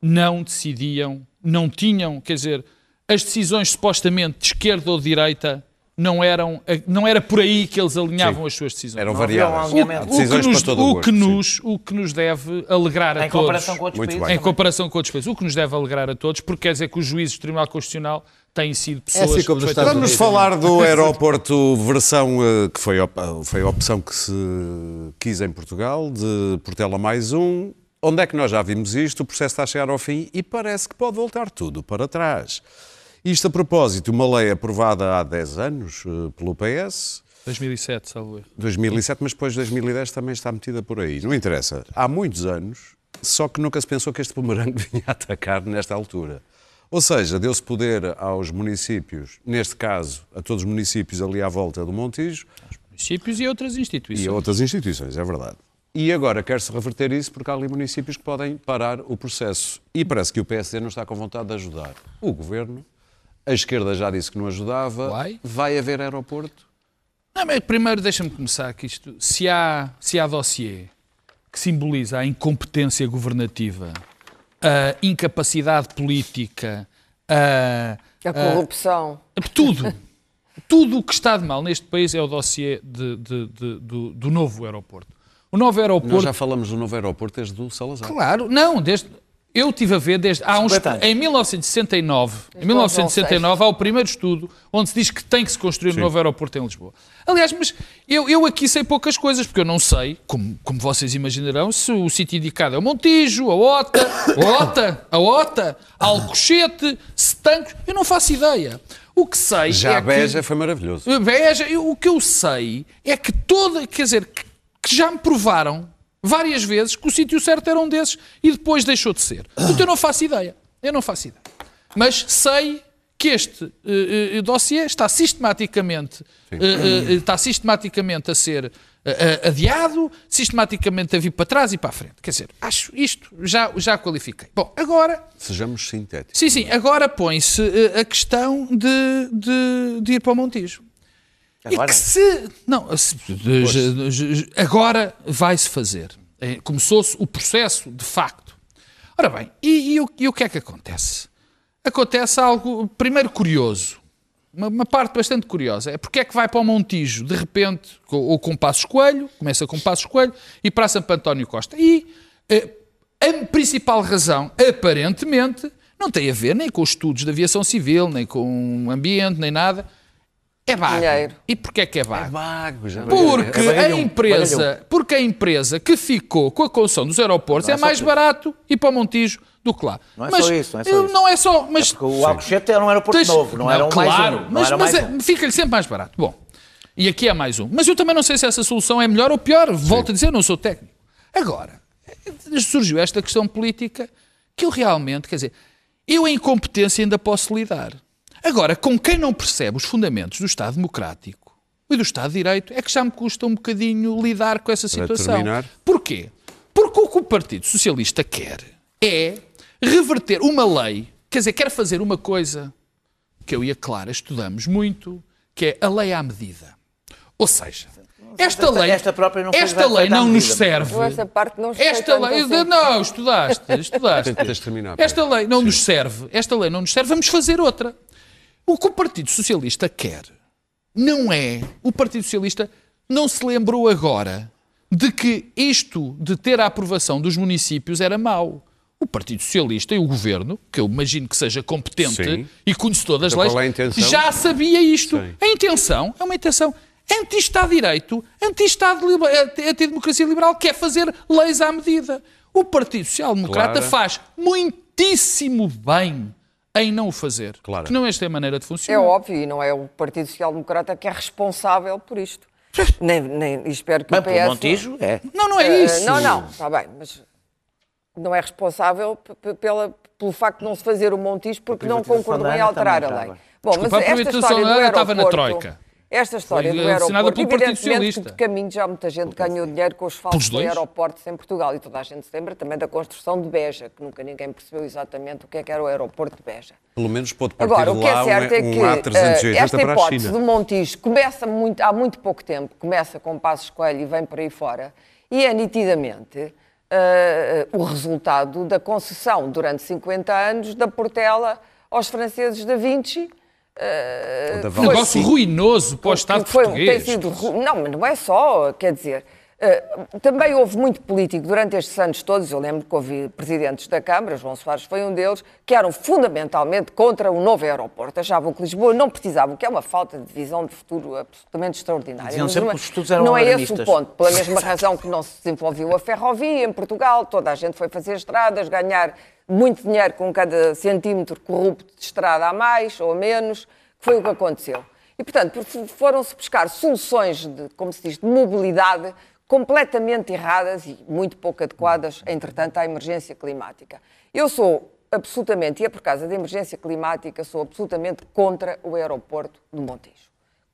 não decidiam, não tinham, quer dizer, as decisões supostamente de esquerda ou de direita não eram, não era por aí que eles alinhavam Sim. as suas decisões. Eram variadas. Há o, decisões que nos, para todo o o, que nos, o que nos deve alegrar a Em todos. comparação com outros Muito países. bem. Em comparação com outros países. O que nos deve alegrar a todos, porque quer dizer que os juízes do Tribunal Constitucional têm sido pessoas... assim como nos Estados Vamos Unidos. falar do aeroporto versão eh, que foi, foi a opção que se quis em Portugal, de Portela mais um. Onde é que nós já vimos isto? O processo está a chegar ao fim e parece que pode voltar tudo para trás. Isto a propósito, uma lei aprovada há 10 anos eh, pelo PS, 2007, salvo erro. 2007, mas depois 2010 também está metida por aí. Não interessa. Há muitos anos, só que nunca se pensou que este bumerangue vinha atacar nesta altura. Ou seja, deu-se poder aos municípios, neste caso, a todos os municípios ali à volta do Montijo Municípios e outras instituições. e a outras instituições, é verdade. E agora quer-se reverter isso porque há ali municípios que podem parar o processo. E parece que o PSD não está com vontade de ajudar. O governo, a esquerda já disse que não ajudava, Vai? vai haver aeroporto. Não, mas primeiro deixa-me começar que isto, se há, se há dossiê que simboliza a incompetência governativa, a incapacidade política, a, A corrupção. a- tudo, tudo o que está de mal neste país é o dossiê de- de- de- do, do novo aeroporto. O novo Nós aeroporto já falamos do novo aeroporto desde o Salazar. Claro, não, desde. Eu tive a ver desde. Há uns, 50 anos. em 1969, em Desde 1969 há o primeiro estudo onde se diz que tem que se construir um novo aeroporto em Lisboa. Aliás, mas eu, eu aqui sei poucas coisas, porque eu não sei, como, como vocês imaginarão, se o sítio indicado é o Montijo, a Ota, a Ota, a Ota, Alcochete, Setancos, eu não faço ideia. O que sei Já é a Beja que... foi maravilhoso. Beja, eu- o que eu sei é que toda, quer dizer, que, que já me provaram várias vezes que o sítio certo era um desses e depois deixou de ser. Portanto, eu não faço ideia. Eu não faço ideia. Mas sei que este eh, eh, dossiê está sistematicamente, eh, está sistematicamente a ser adiado, sistematicamente a vir para trás e para a frente. Quer dizer, acho isto, já, já qualifiquei. Bom, agora Sejamos sintéticos. Sim, sim. Agora põe-se a questão de, de, de ir para o Montijo. Agora? E que se. Não, se- agora vai-se fazer. Eh, Começou-se o processo, de facto. Ora bem, e, e o, e o que é que acontece? Acontece algo, primeiro, curioso. Uma, uma parte bastante curiosa. É porque é que vai para o Montijo, de repente, com- ou com Passos Coelho, começa com Passos Coelho, e para Santo António Costa. E eh, a principal razão, aparentemente, não tem a ver nem com os estudos de aviação civil, nem com o ambiente, nem nada. É vago. Dinheiro. E porquê é que é vago? vago, já. Porque É a empresa, baralhão. porque a empresa que ficou com a construção dos aeroportos Não é, é mais isso. barato ir para o Montijo do que lá. Não é mas só isso, não é só isso. não é só, mas Porque o Alcochete era um aeroporto Tens- novo, não, era um claro, mais um. Não mas, era mas mais é- um. fica-lhe sempre mais barato. Bom, e aqui é mais um. Mas eu também não sei se essa solução é melhor ou pior. Volto a dizer, não sou técnico. Agora, surgiu esta questão política que eu realmente, quer dizer, eu a incompetência ainda posso lidar. Agora, com quem não percebe os fundamentos do Estado Democrático e do Estado de Direito, é que já me custa um bocadinho lidar com essa situação. Porquê? Porque o que o Partido Socialista quer é reverter uma lei, quer dizer, quer fazer uma coisa que eu e a Clara estudamos muito, que é a lei à medida. Ou seja, esta lei, esta própria não esta lei não nos serve. Eu esta parte não Esta lei, assim. não, estudaste, estudaste. Esta lei não nos serve, esta lei não nos serve, vamos fazer outra. O que o Partido Socialista quer não é, o Partido Socialista não se lembrou agora de que isto de ter a aprovação dos municípios era mau. O Partido Socialista e o Governo, que eu imagino que seja competente Sim. e conhecedor das leis, é intenção? já sabia isto. Sim. A intenção é uma intenção anti-Estado de Direito, anti-Estado anti-democracia liberal, quer fazer leis à medida. O Partido Social Democrata Clara. faz muitíssimo bem em não o fazer. Clara. Que não esta é a maneira de É funcionar. óbvio, e não é o Partido Social Democrata que é responsável por isto. Nem, nem, espero que Bem, o pelo PS... Montijo, é. Não, não é Eh, isso. Não, não, está bem, mas não é responsável pela, pelo facto de não se fazer o Montijo porque não concordou em alterar a lei. Bom, Desculpa, a mas esta privatização história do ANA estava na aeroporto... Troika. Esta história Foi, do eh, aeroporto, evidentemente que de caminho já muita gente ganhou dinheiro com os falsos aeroportos em Portugal e toda a gente se lembra também da construção de Beja, que nunca ninguém percebeu exatamente o que é que era o aeroporto de Beja. Pelo menos pode partir Agora, o que é certo é um, que um eh, A380 esta hipótese do Montijo começa muito, há muito pouco tempo, começa com Passos Coelho e vem por aí fora, e é nitidamente eh, o resultado da concessão durante 50 anos da Portela aos franceses da Vinci. Eh, Da Um Valsi. negócio ruinoso para o Estado foi- português. Tem sido, não, mas não é só, quer dizer, eh, também houve muito político durante estes anos todos, eu lembro que houve presidentes da Câmara, João Soares foi um deles, que eram fundamentalmente contra o novo aeroporto, achavam que Lisboa não precisava, o que é uma falta de visão de futuro absolutamente extraordinária. Diziam sempre não é- que os estudos eram Não é esse o alarmistas. ponto, pela mesma razão que não se desenvolveu a ferrovia em Portugal, toda a gente foi fazer estradas, ganhar muito dinheiro com cada centímetro corrupto de estrada a mais ou a menos, que foi o que aconteceu. E, portanto, foram-se buscar soluções, de, como se diz, de mobilidade completamente erradas e muito pouco adequadas, entretanto, à emergência climática. Eu sou absolutamente, e é por causa da emergência climática, sou absolutamente contra o aeroporto de Montijo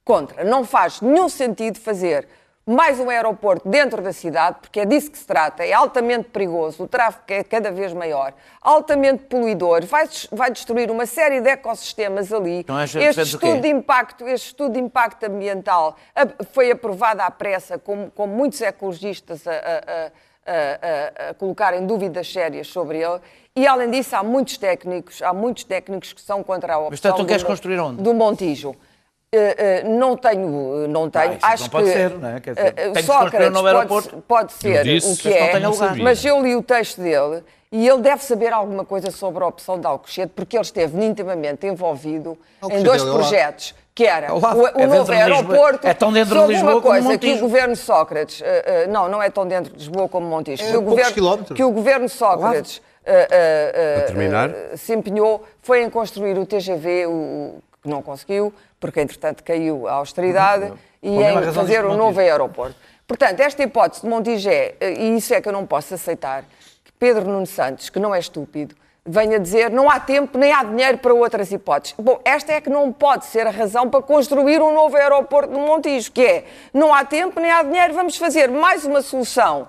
contra. Não faz nenhum sentido fazer mais um aeroporto dentro da cidade, porque é disso que se trata. É altamente perigoso, o tráfego é cada vez maior, altamente poluidor, vai, vai destruir uma série de ecossistemas ali. Então, este estudo de impacto, este estudo de impacto ambiental foi aprovado à pressa, com, com muitos ecologistas a, a- a- a- a- a colocar em dúvidas sérias sobre ele. E, além disso, há muitos técnicos, há muitos técnicos que são contra a opção Mas, portanto, tu do queres construir onde? do Montijo. Eh, eh, não tenho, não tenho. isso Acho não pode que ser, não é? Quer dizer, eh, tem se Sócrates pode, pode ser disse, o que é, mas eu li o texto dele e ele deve saber alguma coisa sobre a opção de Alcochete, porque ele esteve intimamente envolvido em Alcochete, dois é lá. projetos, que era o, o É dentro novo de Lisboa. aeroporto, É tão dentro de Lisboa uma como coisa que o governo Sócrates, eh, eh, não, não é tão dentro de Lisboa como Montijo, É que, o governo, quilómetros. que o governo Sócrates eh, eh, eh, Para terminar. eh, se empenhou foi em construir o TGV, o, que não conseguiu, porque entretanto caiu a austeridade, e Uhum. mesma em razão fazer disse um novo aeroporto. Portanto, esta hipótese de Montigé, eh, e isso é que eu não posso aceitar, que Pedro Nuno Santos, que não é estúpido, venha dizer não há tempo nem há dinheiro para outras hipóteses. Bom, esta é que não pode ser a razão para construir um novo aeroporto no Montijo, que é não há tempo nem há dinheiro, vamos fazer mais uma solução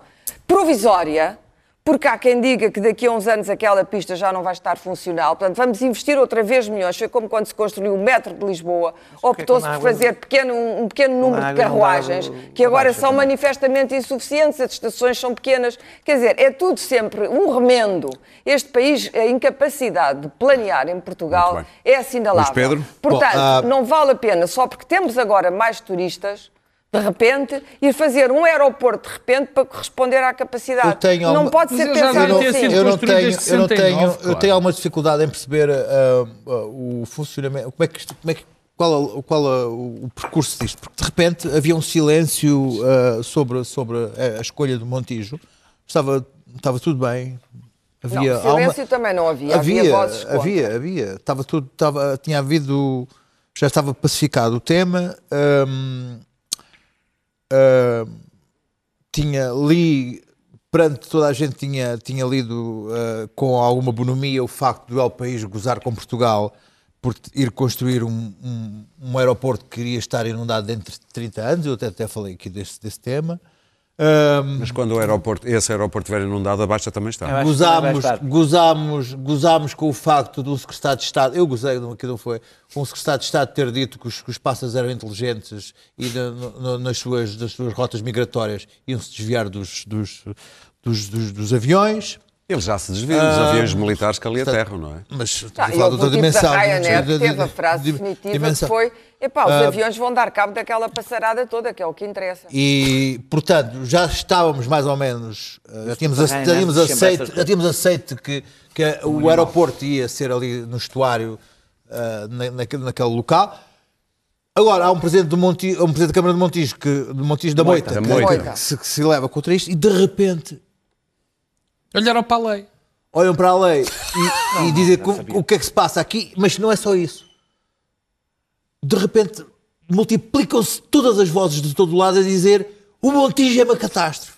provisória, porque há quem diga que daqui a uns anos aquela pista já não vai estar funcional. Portanto, vamos investir outra vez milhões. Foi como quando se construiu o metro de Lisboa. Optou-se por fazer pequeno, um pequeno número de carruagens, que agora são manifestamente insuficientes, as estações são pequenas. Quer dizer, é tudo sempre um remendo. Este país, a incapacidade de planear em Portugal é assinalável. Luís Pedro? Portanto, Bom, ah, não vale a pena, só porque temos agora mais turistas, de repente, ir fazer um aeroporto de repente para corresponder à capacidade. Eu tenho não pode ser pensado assim. eu não tenho, eu não tenho, 69, eu claro. tenho alguma dificuldade em perceber ah, ah, o funcionamento, como é que isto, como é que, qual, qual o, o percurso disto, porque de repente havia um silêncio ah, sobre, sobre a, a escolha do Montijo, estava, estava tudo bem, havia Não, silêncio também não havia, havia vozes contra. havia, havia, estava tudo, estava, tinha havido, já estava pacificado o tema, hum, hum, tinha li perante toda a gente tinha, tinha lido uh, com alguma bonomia o facto do El País gozar com Portugal por ir construir um, um, um aeroporto que iria estar inundado dentro de 30 anos, eu até, até falei aqui desse, desse tema. Um, Mas quando o aeroporto, esse aeroporto estiver inundado, a Baixa também está. Que gozámos, estar. gozámos, gozámos com o facto do secretário de Estado, eu gozei, aquilo não foi, com o secretário de Estado ter dito que os, que os pássaros eram inteligentes e na- no- nas, suas, nas suas rotas migratórias iam-se desviar dos, dos, dos, dos- dos aviões. Ele já se desviou dos aviões militares que ali aterram, não é? Mas estamos Ah, a falar de outra dimensão. da Ryanair de- teve a frase de- definitiva dimensão. que foi epá, os Ah, aviões vão dar cabo daquela passarada toda, que é o que interessa. E, portanto, já estávamos mais ou menos, eh, já tínhamos, já tínhamos aceito, já tínhamos aceito que, que o aeroporto ia ser ali no estuário, eh, na- naquele, naquele local. Agora, há um presidente, do Monti, um presidente da Câmara de Montijo, que, de Montijo da Moita, Da que- Moita. que se, que se leva contra isto e de repente Olharam para a lei. olham para a lei e, e dizem o, o que é que se passa aqui, mas não é só isso. De repente multiplicam-se todas as vozes de todo lado a dizer o Montijo é uma catástrofe.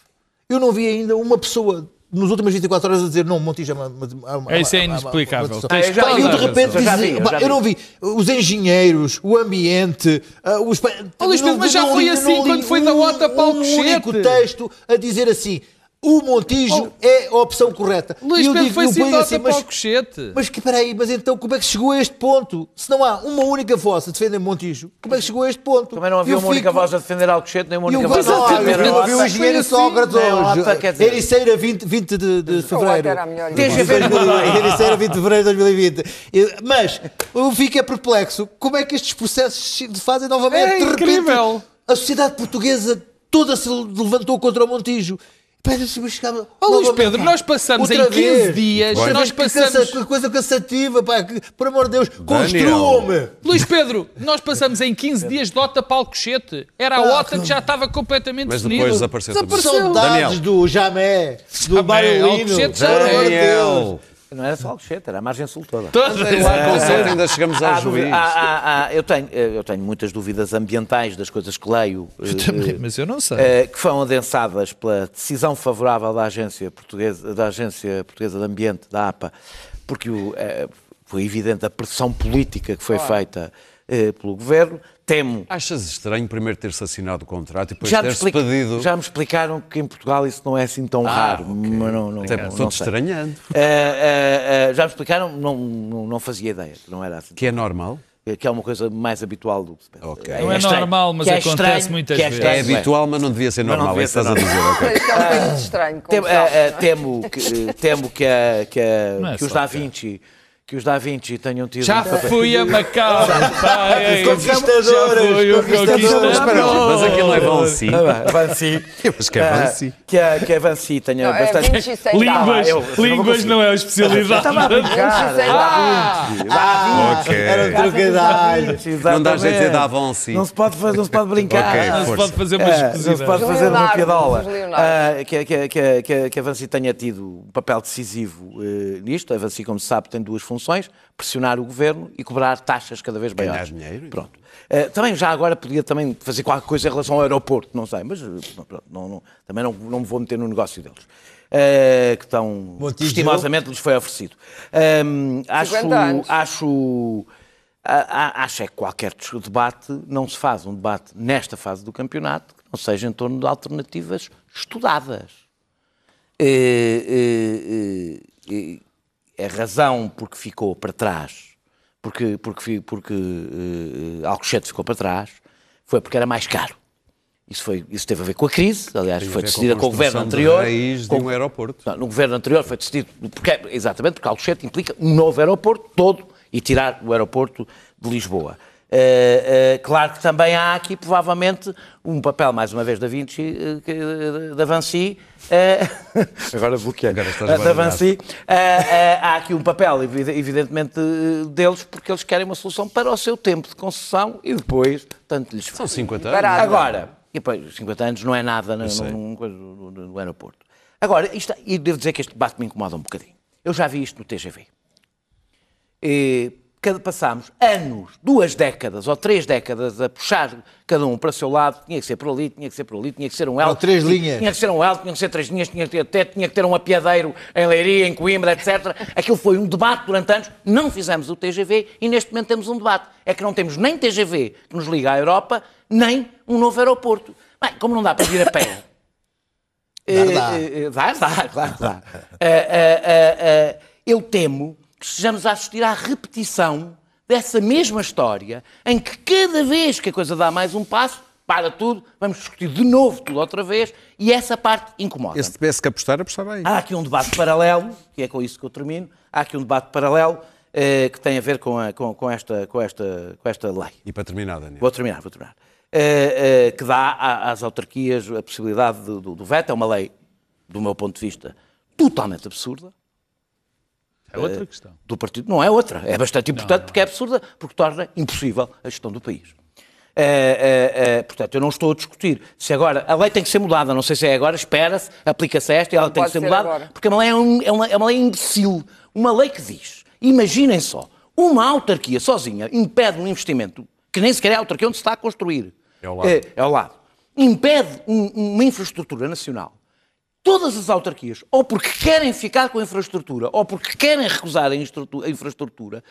Eu não vi ainda uma pessoa nos últimas 24 horas a dizer não, Montijo é uma. uma, uma É, isso é uma- uma- inexplicável. uma- uma- Tens eu de repente já vi, dizia, eu eu não vi os engenheiros, o ambiente, ah, os. Oh, Luís Pedro, mas já não foi assim não quando foi da um- OTA para o Um único texto a dizer assim: o Montijo é a opção correta. Luís Pedro digo- foi eu assim assim, para mas- o cochete. mas que peraí, mas então como é que chegou a este ponto? Se não há uma única voz a defender Montijo, como é que chegou a este ponto? Também não havia Eu uma única fico- voz a defender Alcochete, nem uma única o voz a não, defender eu a ouvi o engenheiro assim. Sócrates Não, a hoje. Ericeira 20, 20 de, de fevereiro. era a melhor TGV não. Ericeira 20 de fevereiro de 2020. E- Mas eu fico é perplexo. Como é que estes processos se fazem novamente? É de repente, incrível. a sociedade portuguesa toda se levantou contra o Montijo. Pá, eu chegava- Ó, Luís Pedro, nós passamos outra em 15 vez. dias, Outra nós que passamos- cansa- que coisa cansativa, pá, que, por amor de Deus, construam-me. Luís Pedro, nós passamos em 15 dias de OTA para o cochete. Era a OTA que já estava completamente Mas definida. depois desapareceu. Desapareceu. Saudades do Jamé, do Jamé, Baiolino. Alcochete, de Daniel! Não era só Alcochete, era a margem sul toda. Com sorte ainda chegamos ao juiz. há- há- há- eu, tenho, eu tenho muitas dúvidas ambientais das coisas que leio. eh, Também, mas eu não sei. eh, que foram adensadas pela decisão favorável da Agência Portuguesa, da Agência Portuguesa de Ambiente, da APA, porque o, eh, foi evidente a pressão política que foi feita eh, pelo governo. Temo. Achas estranho primeiro ter-se assinado o contrato e depois Já ter-se explica- pedido. já me explicaram que em Portugal isso não é assim tão raro. Mas não, não, Até não, Estou não estranhando. Eh, eh, eh, já me explicaram, não, não, não fazia ideia, que não era assim. Que é normal. Que é uma coisa mais habitual do que se pensa. Ok. Não é estranho. normal, mas é acontece estranho, muitas é vezes. É habitual, mas não devia ser normal. É devia isso que estás a ser dizer, ok. Isto é um bocadinho estranho. como Tem- sabe, eh, eh, é? temo que, eh, temo que, a- que, a- é que os Da Vinci que os Da Vinci tenham tido Já um fui a Macau. pai. Conquistadores, Já fui o conquistadores. conquistador. Mas aquilo é Vancy. Ah, Vancy. Eu acho que é Ah, Vancy. que a, que a Vancy tenha Não, é bastante. 26 Línguas, eu- não línguas conseguir. não é a especialidade. Estava a brincar. 26 Ah, Ah, Ok. era um trocadilho. Não dá jeito de dizer da Vancy. Não se pode, fazer, não se pode brincar. Ok, Não se pode fazer uma É, não se pode fazer uma piadola. Ah, que, a Vancy tenha tido um papel decisivo eh, nisto. A Vancy, como se sabe, tem duas funções: pressionar o governo e cobrar taxas cada vez Ganhar maiores. dinheiro. Pronto. Eh, também já agora podia também fazer qualquer coisa em relação ao aeroporto, não sei, mas eh, pronto, não, não- também não, não me vou meter no negócio deles. Eh, que tão estimosamente lhes foi oferecido. Ahm, acho, 50 anos. acho, a- a- acho é que qualquer debate não se faz um debate nesta fase do campeonato que não seja em torno de alternativas estudadas. É, é a razão porque ficou para trás, porque, porque, porque eh, Alcochete ficou para trás, foi porque era mais caro. Isso, foi, isso teve a ver com a crise, aliás, foi decidida com o governo de anterior. raiz de com- um aeroporto. não, no governo anterior foi decidido, porque, exatamente, porque Alcochete implica um novo aeroporto todo e tirar o aeroporto de Lisboa. Eh, eh, claro que também há aqui, provavelmente, um papel, mais uma vez, da Vinci, que- da eh, agora bloqueei. Agora estás da eh, há aqui um papel, evide- evidentemente, deles, porque eles querem uma solução para o seu tempo de concessão e depois, tanto lhes São faz. 50 anos. Agora, e depois, 50 anos não é nada no, no- no- no aeroporto. Agora, isto, e devo dizer que este debate me incomoda um bocadinho. Eu já vi isto no TGV. E, passámos anos, duas décadas ou três décadas a puxar cada um para o seu lado. Tinha que ser por ali, tinha que ser por ali, tinha que ser um L. Ou três linhas. Tinha que ser um L, tinha que ser três linhas, tinha que ter até, tinha que ter um apiadeiro em Leiria, em Coimbra, etc. Aquilo foi um debate durante anos. Não fizemos o TGV e neste momento temos um debate. É que não temos nem TGV que nos liga à Europa, nem um novo aeroporto. Bem, como não dá para vir a pé. Dar, dá. Eh, eh, Dá, dá, claro, dá. Eh, eu temo estejamos a assistir à repetição dessa mesma história, em que cada vez que a coisa dá mais um passo, para tudo, vamos discutir de novo tudo outra vez, e essa parte incomoda. Esse tivesse que apostar, apostar bem. Há aqui um debate paralelo, que é com isso que eu termino, há aqui um debate paralelo eh, que tem a ver com, a- com- com esta, com, esta, com esta lei. E para terminar, Daniel. Vou terminar, vou terminar. Eh, eh, que dá às autarquias a possibilidade do, do- do veto. É uma lei, do meu ponto de vista, totalmente absurda. É outra questão. Do partido não é outra. É bastante importante porque é absurda, porque torna impossível a gestão do país. Eh, eh, eh, portanto, eu não estou a discutir se agora a lei tem que ser mudada. Não sei se é agora, espera-se, aplica-se esta e ela tem que ser ser mudada, agora. porque a lei é, um- é uma, é uma lei imbecil. Uma lei que diz: imaginem só, uma autarquia sozinha impede um investimento que nem sequer é a autarquia onde se está a construir. É ao lado. É, é ao lado. Impede um- uma infraestrutura nacional todas as autarquias, ou porque querem ficar com a infraestrutura, ou porque querem recusar a, infraestrutura,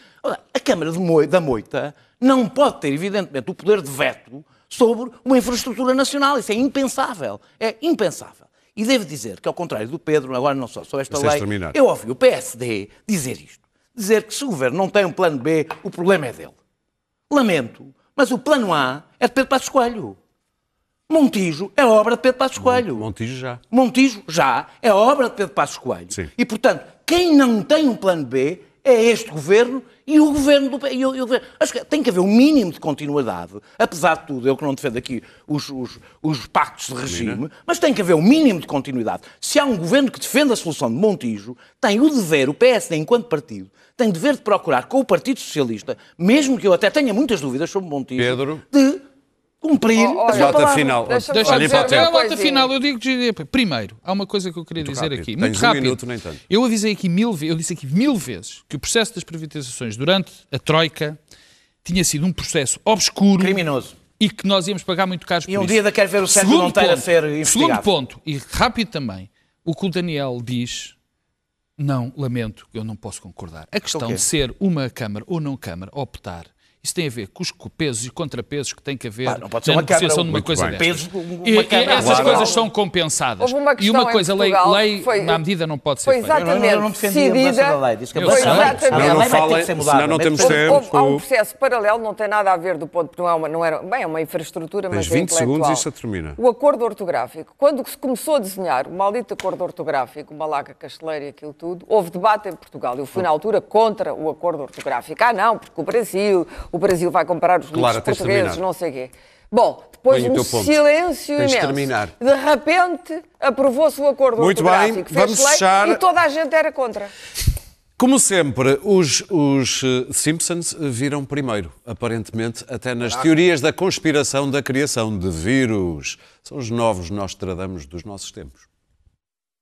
a Câmara da Moita não pode ter, evidentemente, o poder de veto sobre uma infraestrutura nacional. Isso é impensável. É impensável. E devo dizer que, ao contrário do Pedro, agora não só sobre esta Disseste lei, terminar. eu ouvi o PSD dizer isto. Dizer que se o governo não tem um plano B, o problema é dele. Lamento, mas o plano A é de Pedro Passos Coelho. Montijo é obra de Pedro Passos Coelho. Montijo já. Montijo já é obra de Pedro Passos Coelho. Sim. E, portanto, quem não tem um plano B é este governo e o governo do e o, e o governo. Acho que tem que haver um mínimo de continuidade, apesar de tudo, eu que não defendo aqui os, os, os pactos de regime, mas tem que haver um mínimo de continuidade. Se há um governo que defende a solução de Montijo, tem o dever, o PSD enquanto partido, tem o dever de procurar com o Partido Socialista, mesmo que eu até tenha muitas dúvidas sobre Montijo, Pedro. de cumprir Oh, a olha, sua Nota palavra. final. Deixa-me só dizer, a nota final. Eu digo, primeiro, há uma coisa que eu queria dizer rápido. aqui, Tens muito um rápido. minuto, nem tanto. Eu avisei aqui mil vezes, eu disse aqui mil vezes que o processo das privatizações durante a Troika tinha sido um processo obscuro Criminoso. e que nós íamos pagar muito caro por E um isso. dia ainda quero ver o Sérgio Segundo Monteiro a ponto, ser Segundo investigado. ponto, e rápido também, o que o Daniel diz, não, lamento, eu não posso concordar. A questão quê? de ser uma Câmara ou não Câmara, optar, isso tem a ver com os pesos e contrapesos que tem que haver Ah, não pode ser na uma negociação Câmara, de uma coisa bem. uma E, e essas Claro. coisas são compensadas. Houve uma e uma coisa, lei, lei foi- à medida não pode ser Foi feita. exatamente Eu não a mudança decidida. da lei. Disse que a Eu lei- Exatamente. a lei Não senão não ter que temos tempo. Houve- há um processo paralelo, não tem nada a ver do ponto, não é uma, não era, bem, é uma infraestrutura, Tens mas 20 é segundos intelectual. e isto termina. O acordo ortográfico. Quando se começou a desenhar o maldito acordo ortográfico, uma laca casteleira e aquilo tudo, houve debate em Portugal. Eu fui na altura contra o acordo ortográfico. Ah, não, porque o Brasil, o Brasil vai comprar os livros portugueses, não sei o quê. Bom, depois Põe um silêncio Tens de imenso. terminar. De repente, aprovou-se o acordo Muito bem, vamos lei fechar. E toda a gente era contra. Como sempre, os, os eh, Simpsons viram primeiro, aparentemente, até nas teorias da conspiração da criação de vírus. São os novos Nostradamus dos nossos tempos.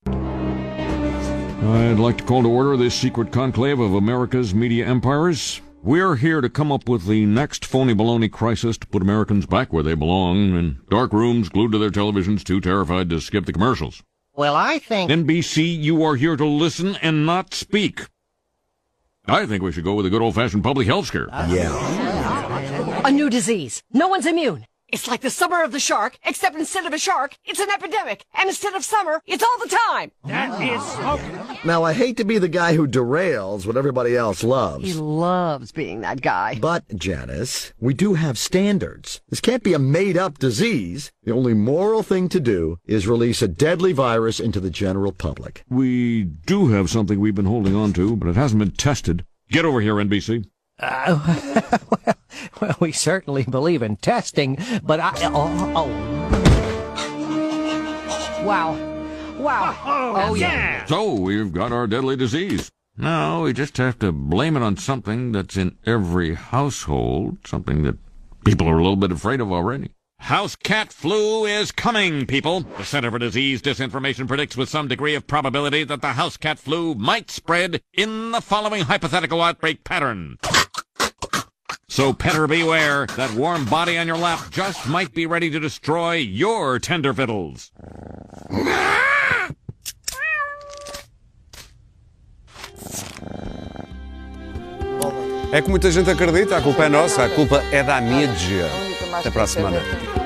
I'd like to call to order this secret conclave of America's media empires. We're here to come up with the next phony baloney crisis to put Americans back where they belong, in dark rooms glued to their televisions, too terrified to skip the commercials. Well, I think. NBC, you are here to listen and not speak. I think we should go with a good old fashioned public health scare. Yeah, A new disease. No one's immune. It's like the summer of the shark, except instead of a shark, it's an epidemic. And instead of summer, it's all the time. Now, I hate to be the guy who derails what everybody else loves. He loves. loves being that guy. But, Janice, we do have standards. This can't be a made up disease. The only moral thing to do is release a deadly virus into the general public. We do have something we've been holding on to, but it hasn't been tested. Get over here, NBC. Well, we certainly believe in testing, but I. Oh, oh. Wow. Wow. Oh, yeah. So we've got our deadly disease. Now we just have to blame it on something that's in every household, something that people are a little bit afraid of already. House cat flu is coming, people. The Center for Disease Disinformation predicts with some degree of probability that the house cat flu might spread in the following hypothetical outbreak pattern. So petter beware, that warm body on your lap just might be ready to destroy your tender fiddles. É que muita gente acredita, a culpa é nossa, a culpa é da mídia. A única mais Até para a que semana. ver.